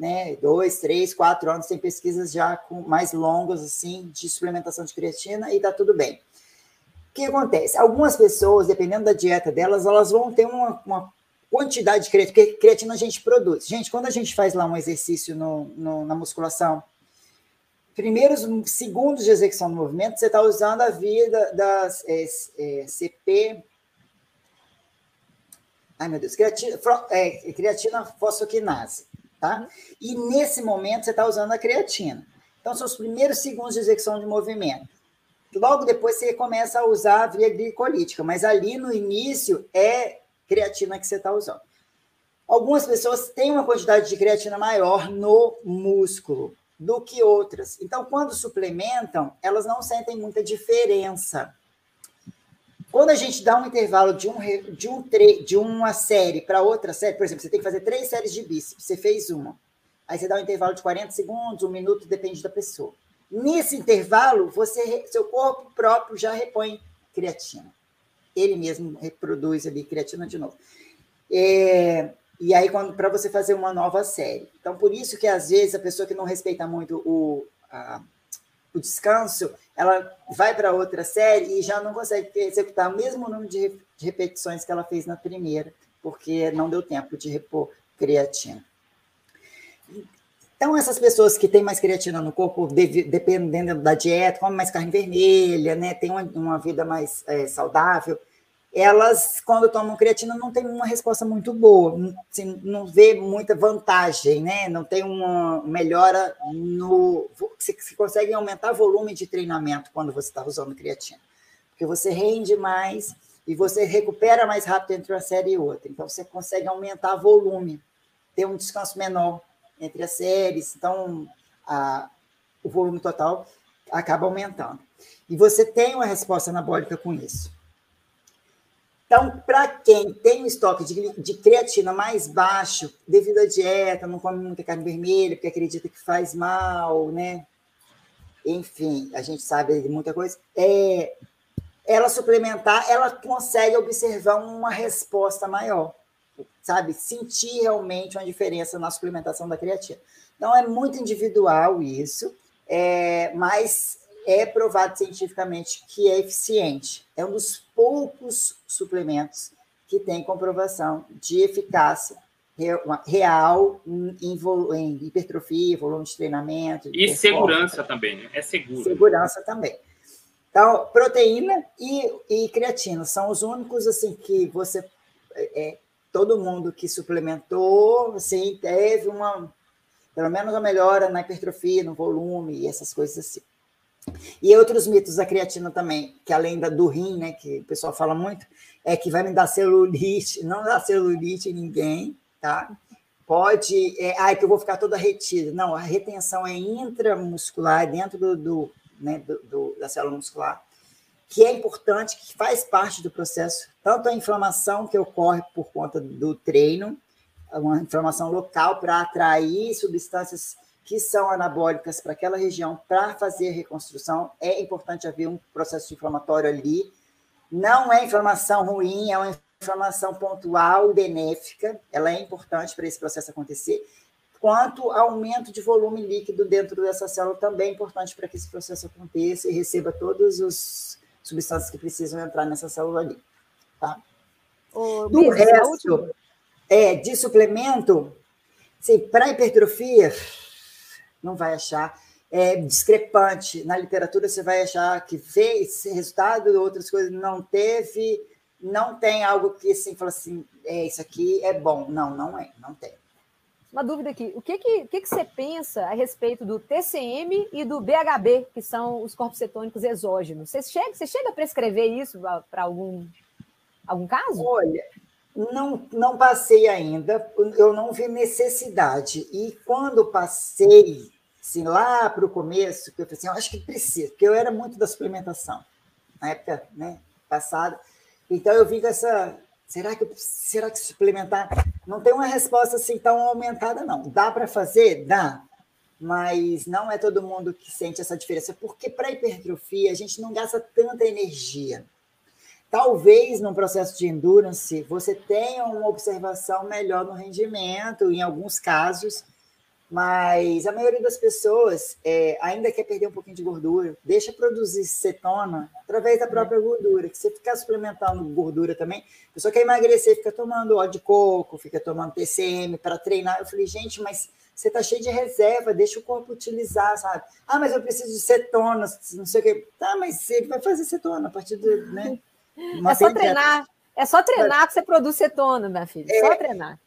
né, dois, três, quatro anos, tem pesquisas já com mais longas, assim, de suplementação de creatina e tá tudo bem. O que acontece? Algumas pessoas, dependendo da dieta delas, elas vão ter uma, uma quantidade de creatina, porque creatina a gente produz. Gente, quando a gente faz lá um exercício no, no, na musculação, primeiros segundos de execução do movimento, você está usando a via das é, é, CP. Ai, meu Deus, creatina, é, creatina fosfoquinase. Tá? E nesse momento você está usando a creatina. Então, são os primeiros segundos de execução de movimento. Logo depois você começa a usar a via glicolítica, mas ali no início é creatina que você está usando. Algumas pessoas têm uma quantidade de creatina maior no músculo do que outras. Então, quando suplementam, elas não sentem muita diferença. Quando a gente dá um intervalo de, um, de, um tre, de uma série para outra série, por exemplo, você tem que fazer três séries de bíceps, você fez uma. Aí você dá um intervalo de 40 segundos, um minuto, depende da pessoa. Nesse intervalo, você, seu corpo próprio já repõe creatina. Ele mesmo reproduz ali creatina de novo. É, e aí, para você fazer uma nova série. Então, por isso que às vezes a pessoa que não respeita muito o, a, o descanso, ela vai para outra série e já não consegue executar o mesmo número de, repetições que ela fez na primeira, porque não deu tempo de repor creatina. Então, essas pessoas que têm mais creatina no corpo, dependendo da dieta, comem mais carne vermelha, né, tem uma, uma vida mais é, saudável, elas, quando tomam creatina, não tem uma resposta muito boa, assim, não vê muita vantagem, né? Não tem uma melhora no. Você, consegue aumentar volume de treinamento quando você está usando creatina, porque você rende mais e você recupera mais rápido entre uma série e outra. Então, você consegue aumentar volume, ter um descanso menor entre as séries, então a, o volume total acaba aumentando. E você tem uma resposta anabólica com isso. Então, para quem tem um estoque de, de, creatina mais baixo, devido à dieta, não come muita carne vermelha, porque acredita que faz mal, né? Enfim, a gente sabe de muita coisa. É, ela suplementar, ela consegue observar uma resposta maior, sabe? Sentir realmente uma diferença na suplementação da creatina. Então, é muito individual isso, é, mas é provado cientificamente que é eficiente. É um dos poucos suplementos que tem comprovação de eficácia real em, em hipertrofia, volume de treinamento. De e segurança também, né? É seguro. Segurança também. Então, proteína e, e creatina são os únicos assim que você é, todo mundo que suplementou, assim, teve uma pelo menos uma melhora na hipertrofia, no volume e essas coisas assim. E outros mitos da creatina também, que além da, do rim, né, que o pessoal fala muito, é que vai me dar celulite. (laughs) Não dá celulite em ninguém, tá? Pode, é, é que eu vou ficar toda retida. Não, a retenção é intramuscular, dentro do, do, né, do, do da célula muscular, que é importante, que faz parte do processo, tanto a inflamação que ocorre por conta do treino, uma inflamação local para atrair substâncias que são anabólicas para aquela região para fazer reconstrução. É importante haver um processo inflamatório ali. Não é inflamação ruim, é uma inflamação pontual, benéfica. Ela é importante para esse processo acontecer. Quanto aumento de volume líquido dentro dessa célula também é importante para que esse processo aconteça e receba todas as substâncias que precisam entrar nessa célula ali. Tá? Ô, Do resto, é, de suplemento, para hipertrofia, não vai achar. É discrepante. Na literatura, você vai achar que fez resultado, outras coisas não teve, não tem algo que assim, fala assim, é, isso aqui é bom. Não, não é, não tem. Uma dúvida aqui. O que, que, o que, que você pensa a respeito do TCM e do BHB, que são os corpos cetônicos exógenos? Você chega, você chega a prescrever isso para algum, algum caso? Olha, não, não passei ainda, eu não vi necessidade. E quando passei, assim, lá para o começo, que eu falei assim, eu acho que precisa, porque eu era muito da suplementação, na época né, passada. Então eu vi com essa. Será que, será que suplementar? Não tem uma resposta assim tão aumentada, não. Dá para fazer? Dá. Mas não é todo mundo que sente essa diferença, porque para hipertrofia a gente não gasta tanta energia. Talvez num processo de endurance você tenha uma observação melhor no rendimento, em alguns casos, mas a maioria das pessoas é, ainda quer perder um pouquinho de gordura, deixa produzir cetona através da própria gordura. Que você ficar suplementando gordura também, a pessoa quer emagrecer, fica tomando óleo de coco, fica tomando TCM para treinar. Eu falei, gente, mas você está cheio de reserva, deixa o corpo utilizar, sabe? Ah, mas eu preciso de cetona, não sei o quê. Tá, mas ele vai fazer cetona a partir do. Né? É só treinar. É só treinar que você produz cetona, minha filha. É. Só treinar.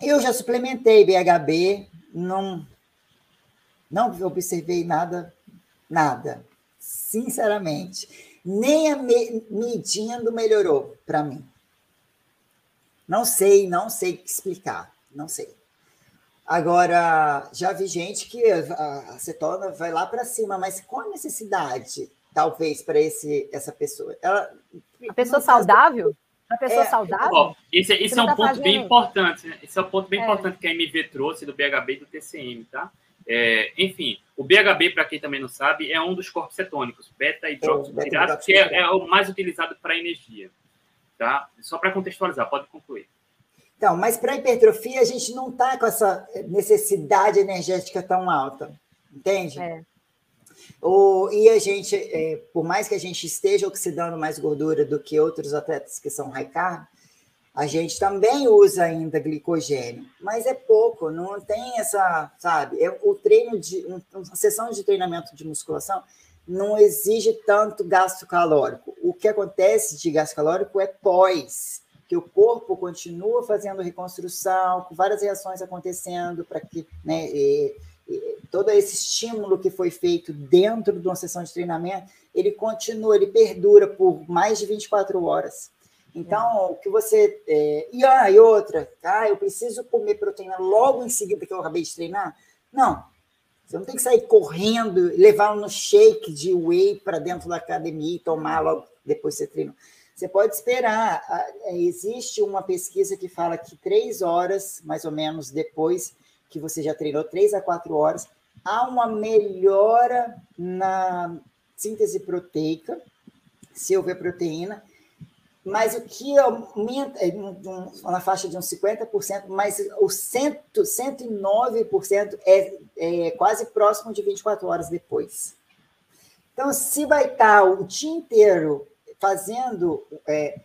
Eu já suplementei BHB, não, não observei nada, nada, sinceramente. Nem a me, medindo melhorou para mim. Não sei, não sei explicar, não sei. Agora, já vi gente que a acetona vai lá para cima, mas qual a necessidade, talvez, para essa pessoa? Ela, a pessoa saudável? Uma pessoa É, saudável? Ó, esse, esse é um tá ponto fazendo- bem importante. né? Esse é um ponto bem É. importante que a MV trouxe do BHB e do TCM, tá? É, enfim, o BHB, para quem também não sabe, é um dos corpos cetônicos, beta-hidroxipirata, que é, é o mais utilizado para energia. Tá? Só para contextualizar, pode concluir. Então, mas para hipertrofia a gente não está com essa necessidade energética tão alta, entende? É. E a gente, é, por mais que a gente esteja oxidando mais gordura do que outros atletas que são high carb, a gente também usa ainda glicogênio, mas é pouco, não tem essa, sabe? É, o treino de um- uma sessão de treinamento de musculação não exige tanto gasto calórico. O que acontece de gasto calórico é pós, que o corpo continua fazendo reconstrução, com várias reações acontecendo para que, né, e todo esse estímulo que foi feito dentro de uma sessão de treinamento, ele continua, ele perdura por mais de 24 horas. Então, o que você. é, e, ah, e outra, ah, eu preciso comer proteína logo em seguida que eu acabei de treinar? Não. Você não tem que sair correndo, levar no shake de whey para dentro da academia e tomar logo depois que você treina. Você pode esperar. É, Existe uma pesquisa que fala que três horas, mais ou menos, depois que você já treinou, três a quatro horas, há uma melhora na síntese proteica, se houver proteína, mas o que aumenta é um- um- na faixa de uns 50%, mas o 100, 109% é, é quase próximo de 24 horas depois. Então, se vai estar o dia inteiro fazendo. é,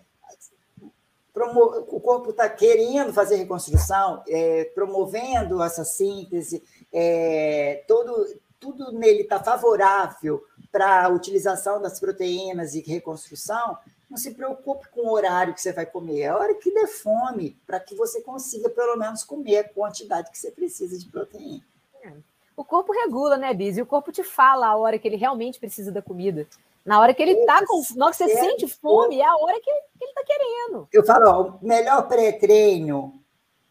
o corpo está querendo fazer reconstrução, é, promovendo essa síntese, é, todo, tudo nele está favorável para a utilização das proteínas e reconstrução, não se preocupe com o horário que você vai comer, é a hora que der fome, para que você consiga pelo menos comer a quantidade que você precisa de proteína. O corpo regula, né, Biz? E o corpo te fala a hora que ele realmente precisa da comida. Na hora que ele tá com. Na hora que você É, sente fome, é a hora que, que ele tá querendo. Eu falo, ó, o melhor pré-treino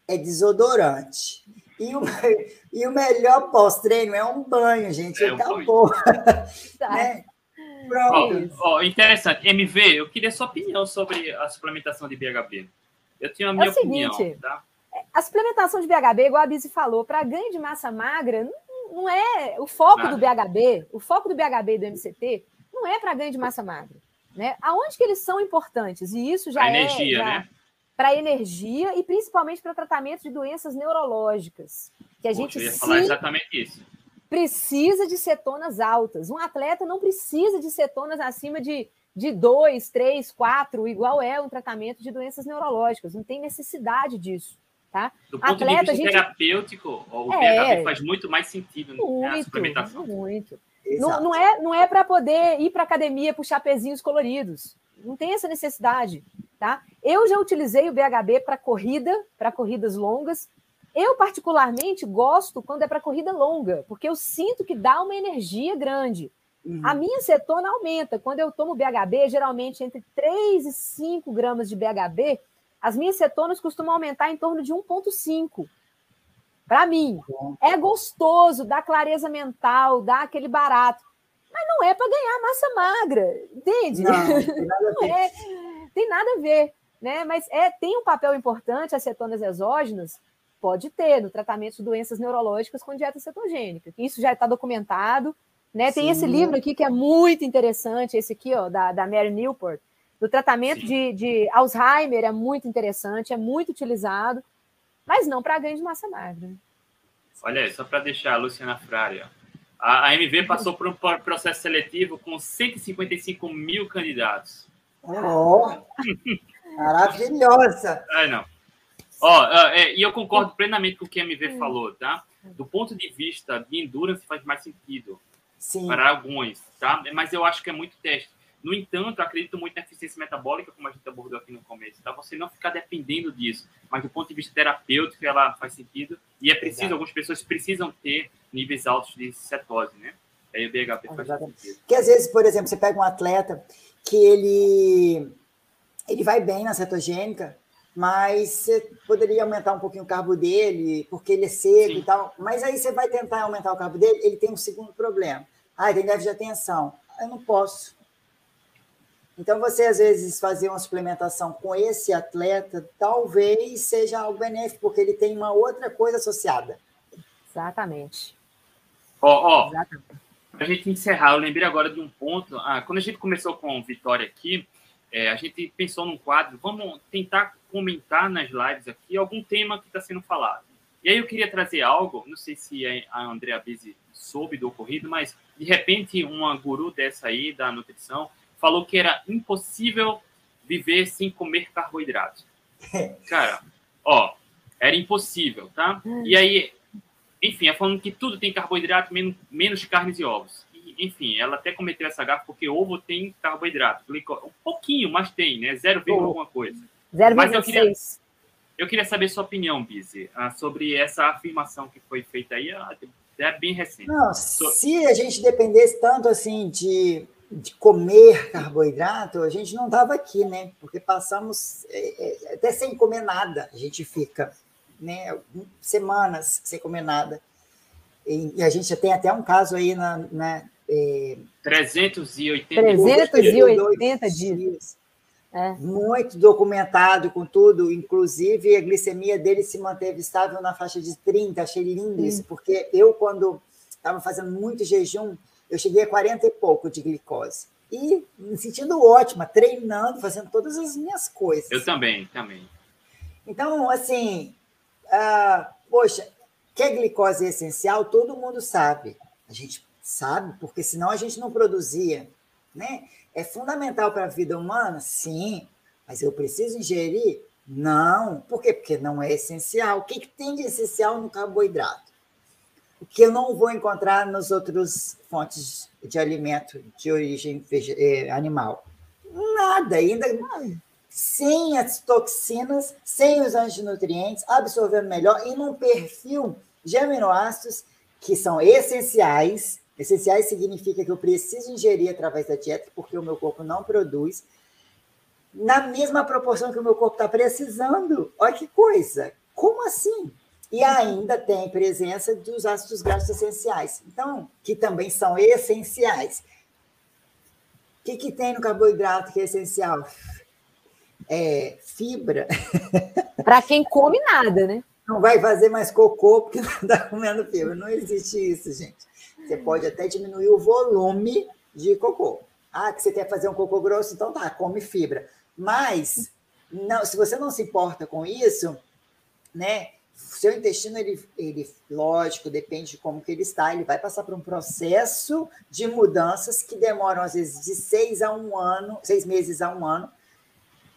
é desodorante. E o, e o melhor pós-treino é um banho, gente. É um Acabou. Tá? (laughs) né? Pronto. Oh, oh, interessante. MV, eu queria sua opinião sobre a suplementação de BHB. Eu tenho a minha é opinião, seguinte, tá? A suplementação de BHB, igual a Bizi falou, para ganho de massa magra, não é o foco Nada. do BHB, o foco do BHB e do MCT não é para ganho de massa magra. Né? Aonde que eles são importantes? E isso já pra é. Energia, né? Para energia e principalmente para tratamento de doenças neurológicas. Que a Poxa, gente eu ia falar exatamente isso. Precisa de cetonas altas. Um atleta não precisa de cetonas acima de, de 2, 3, 4, igual é um tratamento de doenças neurológicas. Não tem necessidade disso. Tá? Do ponto Atleta, de vista gente... terapêutico, o é, faz muito mais sentido muito, né, suplementação. Muito. Não, não, é, não é para poder ir para academia puxar pezinhos coloridos. Não tem essa necessidade. Tá? Eu já utilizei o BHB para corrida, para corridas longas. Eu, particularmente, gosto quando é para corrida longa, porque eu sinto que dá uma energia grande. Uhum. A minha cetona aumenta. Quando eu tomo BHB, geralmente entre 3 e 5 gramas de BHB, as minhas cetonas costumam aumentar em torno de 1,5. Para mim, é gostoso, dá clareza mental, dá aquele barato. Mas não é para ganhar massa magra, entende? Não, (laughs) ver. É, tem nada a ver. Né? Mas é, tem um papel importante as cetonas exógenas, pode ter no tratamento de doenças neurológicas com dieta cetogênica. Isso já está documentado. Né? Tem esse livro aqui que é muito interessante, esse aqui, ó, da, da Mary Newport, do tratamento de, de, Alzheimer é muito interessante, é muito utilizado, mas não para ganho de massa magra. Olha aí, só para deixar a Luciana Frari, a, a MV passou por um processo seletivo com 155 mil candidatos. Oh, (laughs) maravilhosa! Ai, não. Ó, é, e eu concordo plenamente com o que a MV falou, tá? Do ponto de vista de endurance faz mais sentido Sim. para alguns, tá? Mas eu acho que é muito teste. No entanto, acredito muito na eficiência metabólica, como a gente abordou aqui no começo, tá? Você não ficar dependendo disso, mas do ponto de vista terapêutico, ela faz sentido e é preciso, Exato. algumas pessoas precisam ter níveis altos de cetose, né? Aí o BHP faz Exatamente. sentido. Porque às vezes, por exemplo, você pega um atleta que ele ele vai bem na cetogênica, mas você poderia aumentar um pouquinho o carbo dele, porque ele é seco Sim. e tal. Mas aí você vai tentar aumentar o carbo dele, ele tem um segundo problema. Ah, tem déficit de atenção. Eu não posso. Então, você às vezes fazer uma suplementação com esse atleta talvez seja algo benéfico, porque ele tem uma outra coisa associada. Exatamente. Ó, ó, para a gente encerrar, eu lembrei agora de um ponto. Ah, quando a gente começou com Vitória aqui, é, a gente pensou num quadro, vamos tentar comentar nas lives aqui algum tema que está sendo falado. E aí eu queria trazer algo, não sei se a Andrea Bise soube do ocorrido, mas de repente uma guru dessa aí da nutrição falou que era impossível viver sem comer carboidratos. (laughs) Cara, ó, era impossível, tá? E aí, enfim, ela falando que tudo tem carboidrato, menos, menos carnes e ovos. E, enfim, ela até cometeu essa gafa porque ovo tem carboidrato. Um pouquinho, mas tem, né? 0, oh. alguma coisa. 0,6. Mas eu queria, eu queria saber sua opinião, Bizi, ah, sobre essa afirmação que foi feita aí, ah, é bem recente. Não, se a gente dependesse tanto assim de de comer carboidrato, a gente não estava aqui, né? Porque passamos é, é, até sem comer nada, a gente fica, né? Semanas sem comer nada. E, e a gente tem até um caso aí na. na é, 380, 380 dias. dias. É. Muito documentado com tudo, inclusive a glicemia dele se manteve estável na faixa de 30. Achei lindo hum. isso, porque eu, quando estava fazendo muito jejum, eu cheguei a 40 e pouco de glicose. E me sentindo ótima, treinando, fazendo todas as minhas coisas. Eu também, também. Então, assim, uh, poxa, que a glicose é essencial, todo mundo sabe. A gente sabe, porque senão a gente não produzia. Né? É fundamental para a vida humana? Sim. Mas eu preciso ingerir? Não. Por quê? Porque não é essencial. O que, que tem de essencial no carboidrato? O que eu não vou encontrar nas outras fontes de alimento de origem eh, animal. Nada, ainda sem as toxinas, sem os antinutrientes, absorvendo melhor e num perfil de aminoácidos que são essenciais. Essenciais significa que eu preciso ingerir através da dieta, porque o meu corpo não produz, na mesma proporção que o meu corpo está precisando. Olha que coisa! Como assim? E ainda tem presença dos ácidos graxos essenciais, então, que também são essenciais. que, que tem no carboidrato que é essencial? É fibra. (laughs) Para quem come nada, né? Não vai fazer mais cocô porque (laughs) não está comendo fibra. Não existe isso, gente. Você pode até diminuir o volume de cocô. Ah, que você quer fazer um cocô grosso, então tá, come fibra. Mas, não, se você não se importa com isso, né? Seu intestino, ele, ele, lógico, depende de como que ele está, ele vai passar por um processo de mudanças que demoram, às vezes, de seis a um ano, seis meses a um ano,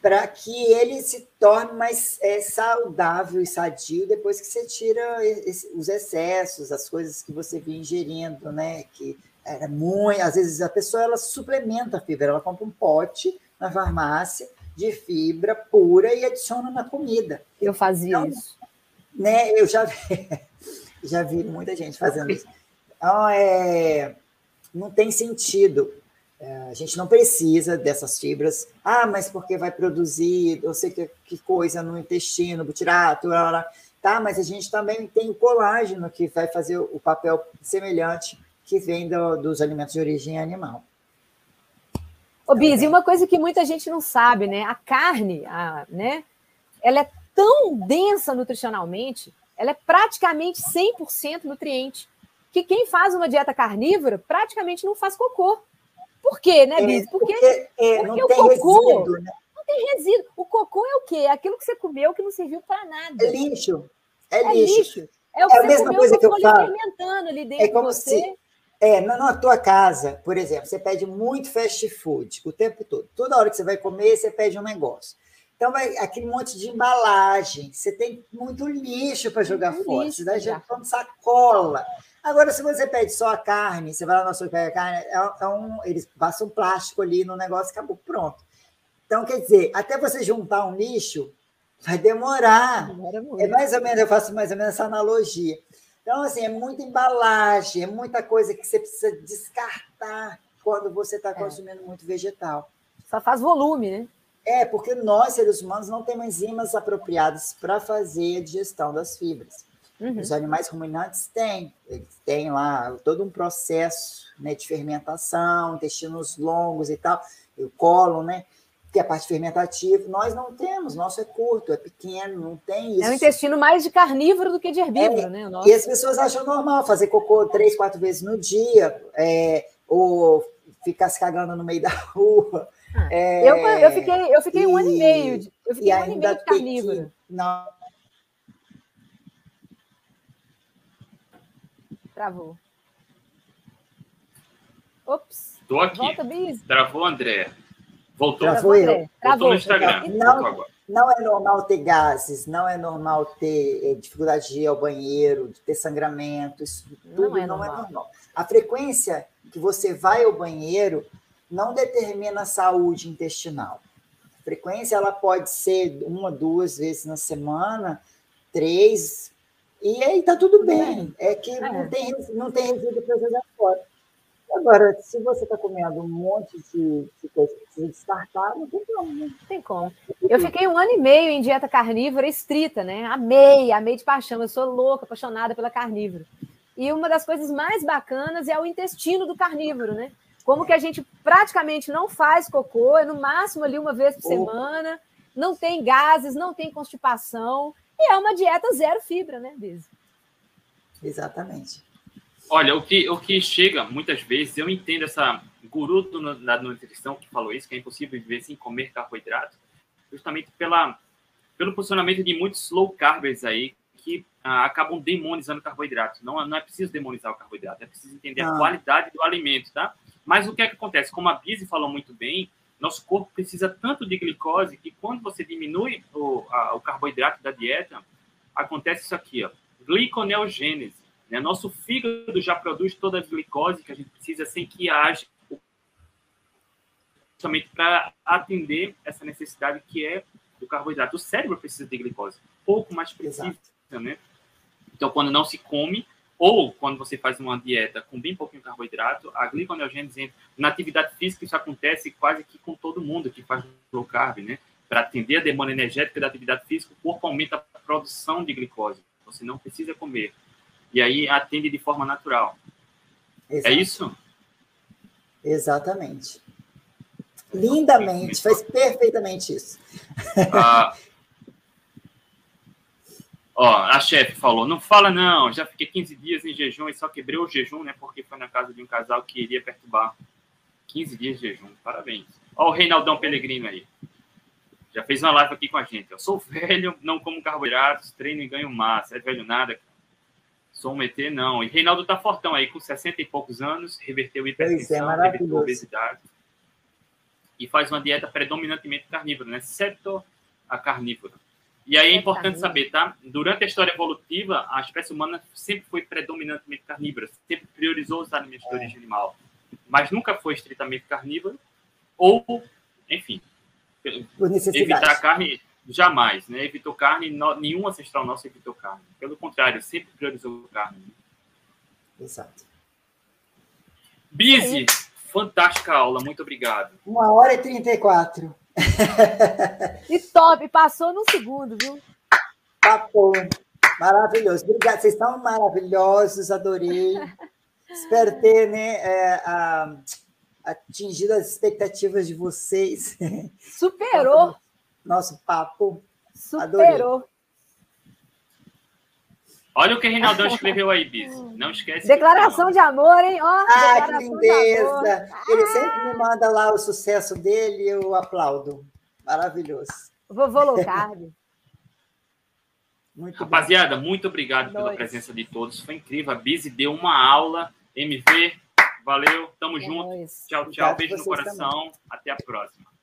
para que ele se torne mais é, saudável e sadio depois que você tira esse, os excessos, as coisas que você vem ingerindo, né? Que era muito, às vezes a pessoa ela suplementa a fibra, ela compra um pote na farmácia de fibra pura e adiciona na comida. Eu fazia então, isso. Né, eu já vi, (laughs) já vi muita gente fazendo isso. Então, é, não tem sentido. É, a gente não precisa dessas fibras. Ah, mas porque vai produzir, eu sei que, que coisa no intestino, butirato, tá? Mas a gente também tem o colágeno que vai fazer o papel semelhante que vem do, dos alimentos de origem animal. Ô, Biz, e uma coisa que muita gente não sabe, né? A carne, a, né? Ela é tão densa nutricionalmente, ela é praticamente 100% nutriente, que quem faz uma dieta carnívora praticamente não faz cocô. Por quê, né, Biz? É, porque, porque, é, porque o cocô resíduo, né? não tem resíduo. O cocô é o quê? É aquilo que você comeu que não serviu para nada. É lixo. É, é lixo. lixo. É, o é a mesma coisa que eu falo. ali dentro é como de você. Se é, na, na tua casa, por exemplo, você pede muito fast food o tempo todo. Toda hora que você vai comer, você pede um negócio. Então, vai aquele monte de embalagem, você tem muito lixo para jogar muito fora, lixo, você dá jogando sacola. Agora, se você pede só a carne, você vai lá no açougue pega a carne, é, é um, eles passam plástico ali no negócio, acabou, pronto. Então, quer dizer, até você juntar um lixo, vai demorar. É mais ou menos, eu faço mais ou menos essa analogia. Então, assim, é muita embalagem, é muita coisa que você precisa descartar quando você está é. consumindo muito vegetal. Só faz volume, né? É, porque nós, seres humanos, não temos enzimas apropriadas para fazer a digestão das fibras. Uhum. Os animais ruminantes têm, eles têm lá todo um processo né, de fermentação, intestinos longos e tal, e o colo, né? que é a parte fermentativa, nós não temos, nosso é curto, é pequeno, não tem isso. É um intestino mais de carnívoro do que de herbívoro, é, né? E as pessoas acham normal fazer cocô três, quatro vezes no dia, é, ou ficar se cagando no meio da (laughs) rua. É, eu, eu fiquei, eu fiquei e, um ano e meio, de, eu fiquei um ano e meio de carnívoro. Que, não. Travou. Ops. Tô aqui. Volta, Travou, André. Voltou? Travou eu. Voltou Travou, no Instagram. Não, não é normal ter gases, não é normal ter é, dificuldade de ir ao banheiro, de ter sangramento, isso tudo não, é, não é normal. A frequência que você vai ao banheiro não determina a saúde intestinal. A frequência ela pode ser uma, duas vezes na semana, três, e aí tá tudo bem. É que é. não tem, não tem resíduo para jogar fora. Agora, se você está comendo um monte de, de coisa que precisa descartar, não tem como, né? Não tem como. Eu fiquei um ano e meio em dieta carnívora estrita, né? Amei, amei de paixão. Eu sou louca, apaixonada pela carnívora. E uma das coisas mais bacanas é o intestino do carnívoro, né? Como que a gente praticamente não faz cocô, é no máximo ali uma vez por semana, não tem gases, não tem constipação, e é uma dieta zero fibra, né, Bise? Exatamente. Olha, o que, o que chega muitas vezes, eu entendo essa guru do, da nutrição que falou isso, que é impossível viver sem comer carboidrato, justamente pela, pelo posicionamento de muitos low carbers aí que ah, acabam demonizando carboidrato. Não, não é preciso demonizar o carboidrato, é preciso entender ah. a qualidade do alimento, tá? Mas o que é que acontece? Como a Bise falou muito bem, nosso corpo precisa tanto de glicose que quando você diminui o, a, o carboidrato da dieta, acontece isso aqui, ó, gliconeogênese. Né? Nosso fígado já produz toda a glicose que a gente precisa sem que haja somente para atender essa necessidade que é do carboidrato. O cérebro precisa de glicose, pouco mais precisa, né? Então, quando não se come, ou quando você faz uma dieta com bem pouquinho carboidrato, a gliconeogênese entra. Na atividade física, isso acontece quase que com todo mundo que faz low carb, né? Para atender a demanda energética da atividade física, o corpo aumenta a produção de glicose. Você não precisa comer e aí atende de forma natural. É Exato. É isso? Exatamente. Lindamente, faz perfeitamente isso. Ah, ó, a chefe falou: não fala não, já fiquei 15 dias em jejum e só quebrei o jejum, né? Porque foi na casa de um casal que iria perturbar. 15 dias de jejum, parabéns. Ó, o Reinaldão Pelegrino aí. Já fez uma live aqui com a gente. Eu sou velho, não como carboidratos, treino e ganho massa. É velho nada, Sou um ET, não. E Reinaldo tá fortão aí, com 60 e poucos anos, reverteu é, hipertensão, é, reverteu obesidade. E faz uma dieta predominantemente carnívora, né? Exceto a carnívora. E aí é, é importante saber, tá? Durante a história evolutiva, a espécie humana sempre foi predominantemente carnívora, sempre priorizou os alimentos de origem animal, mas nunca foi estritamente carnívora, ou, enfim, evitar carne jamais, né? Evitou carne, nenhum ancestral nosso evitou carne. Pelo contrário, sempre priorizou carne. Exato. Bizi, fantástica aula, muito obrigado. Uma hora e trinta e quatro. (laughs) E top, passou num segundo, viu? Papo, maravilhoso. Obrigada, vocês estão maravilhosos, adorei. (laughs) Espero ter né, é, a, atingido as expectativas de vocês. Superou (laughs) nosso papo. Superou. Adorei. Olha o que o Reinaldão (laughs) escreveu aí, Bis. Não esquece. Declaração de amor, hein? Oh, ah, que lindeza! Ele sempre me manda lá o sucesso dele e eu aplaudo. Maravilhoso. Vovô Locardi. Muito Rapaziada, bem. muito obrigado pela presença de todos. Foi incrível. A Bizi deu uma aula. MV, valeu. Tamo é junto. Tchau, tchau. Obrigado Beijo no coração. Também. Até a próxima.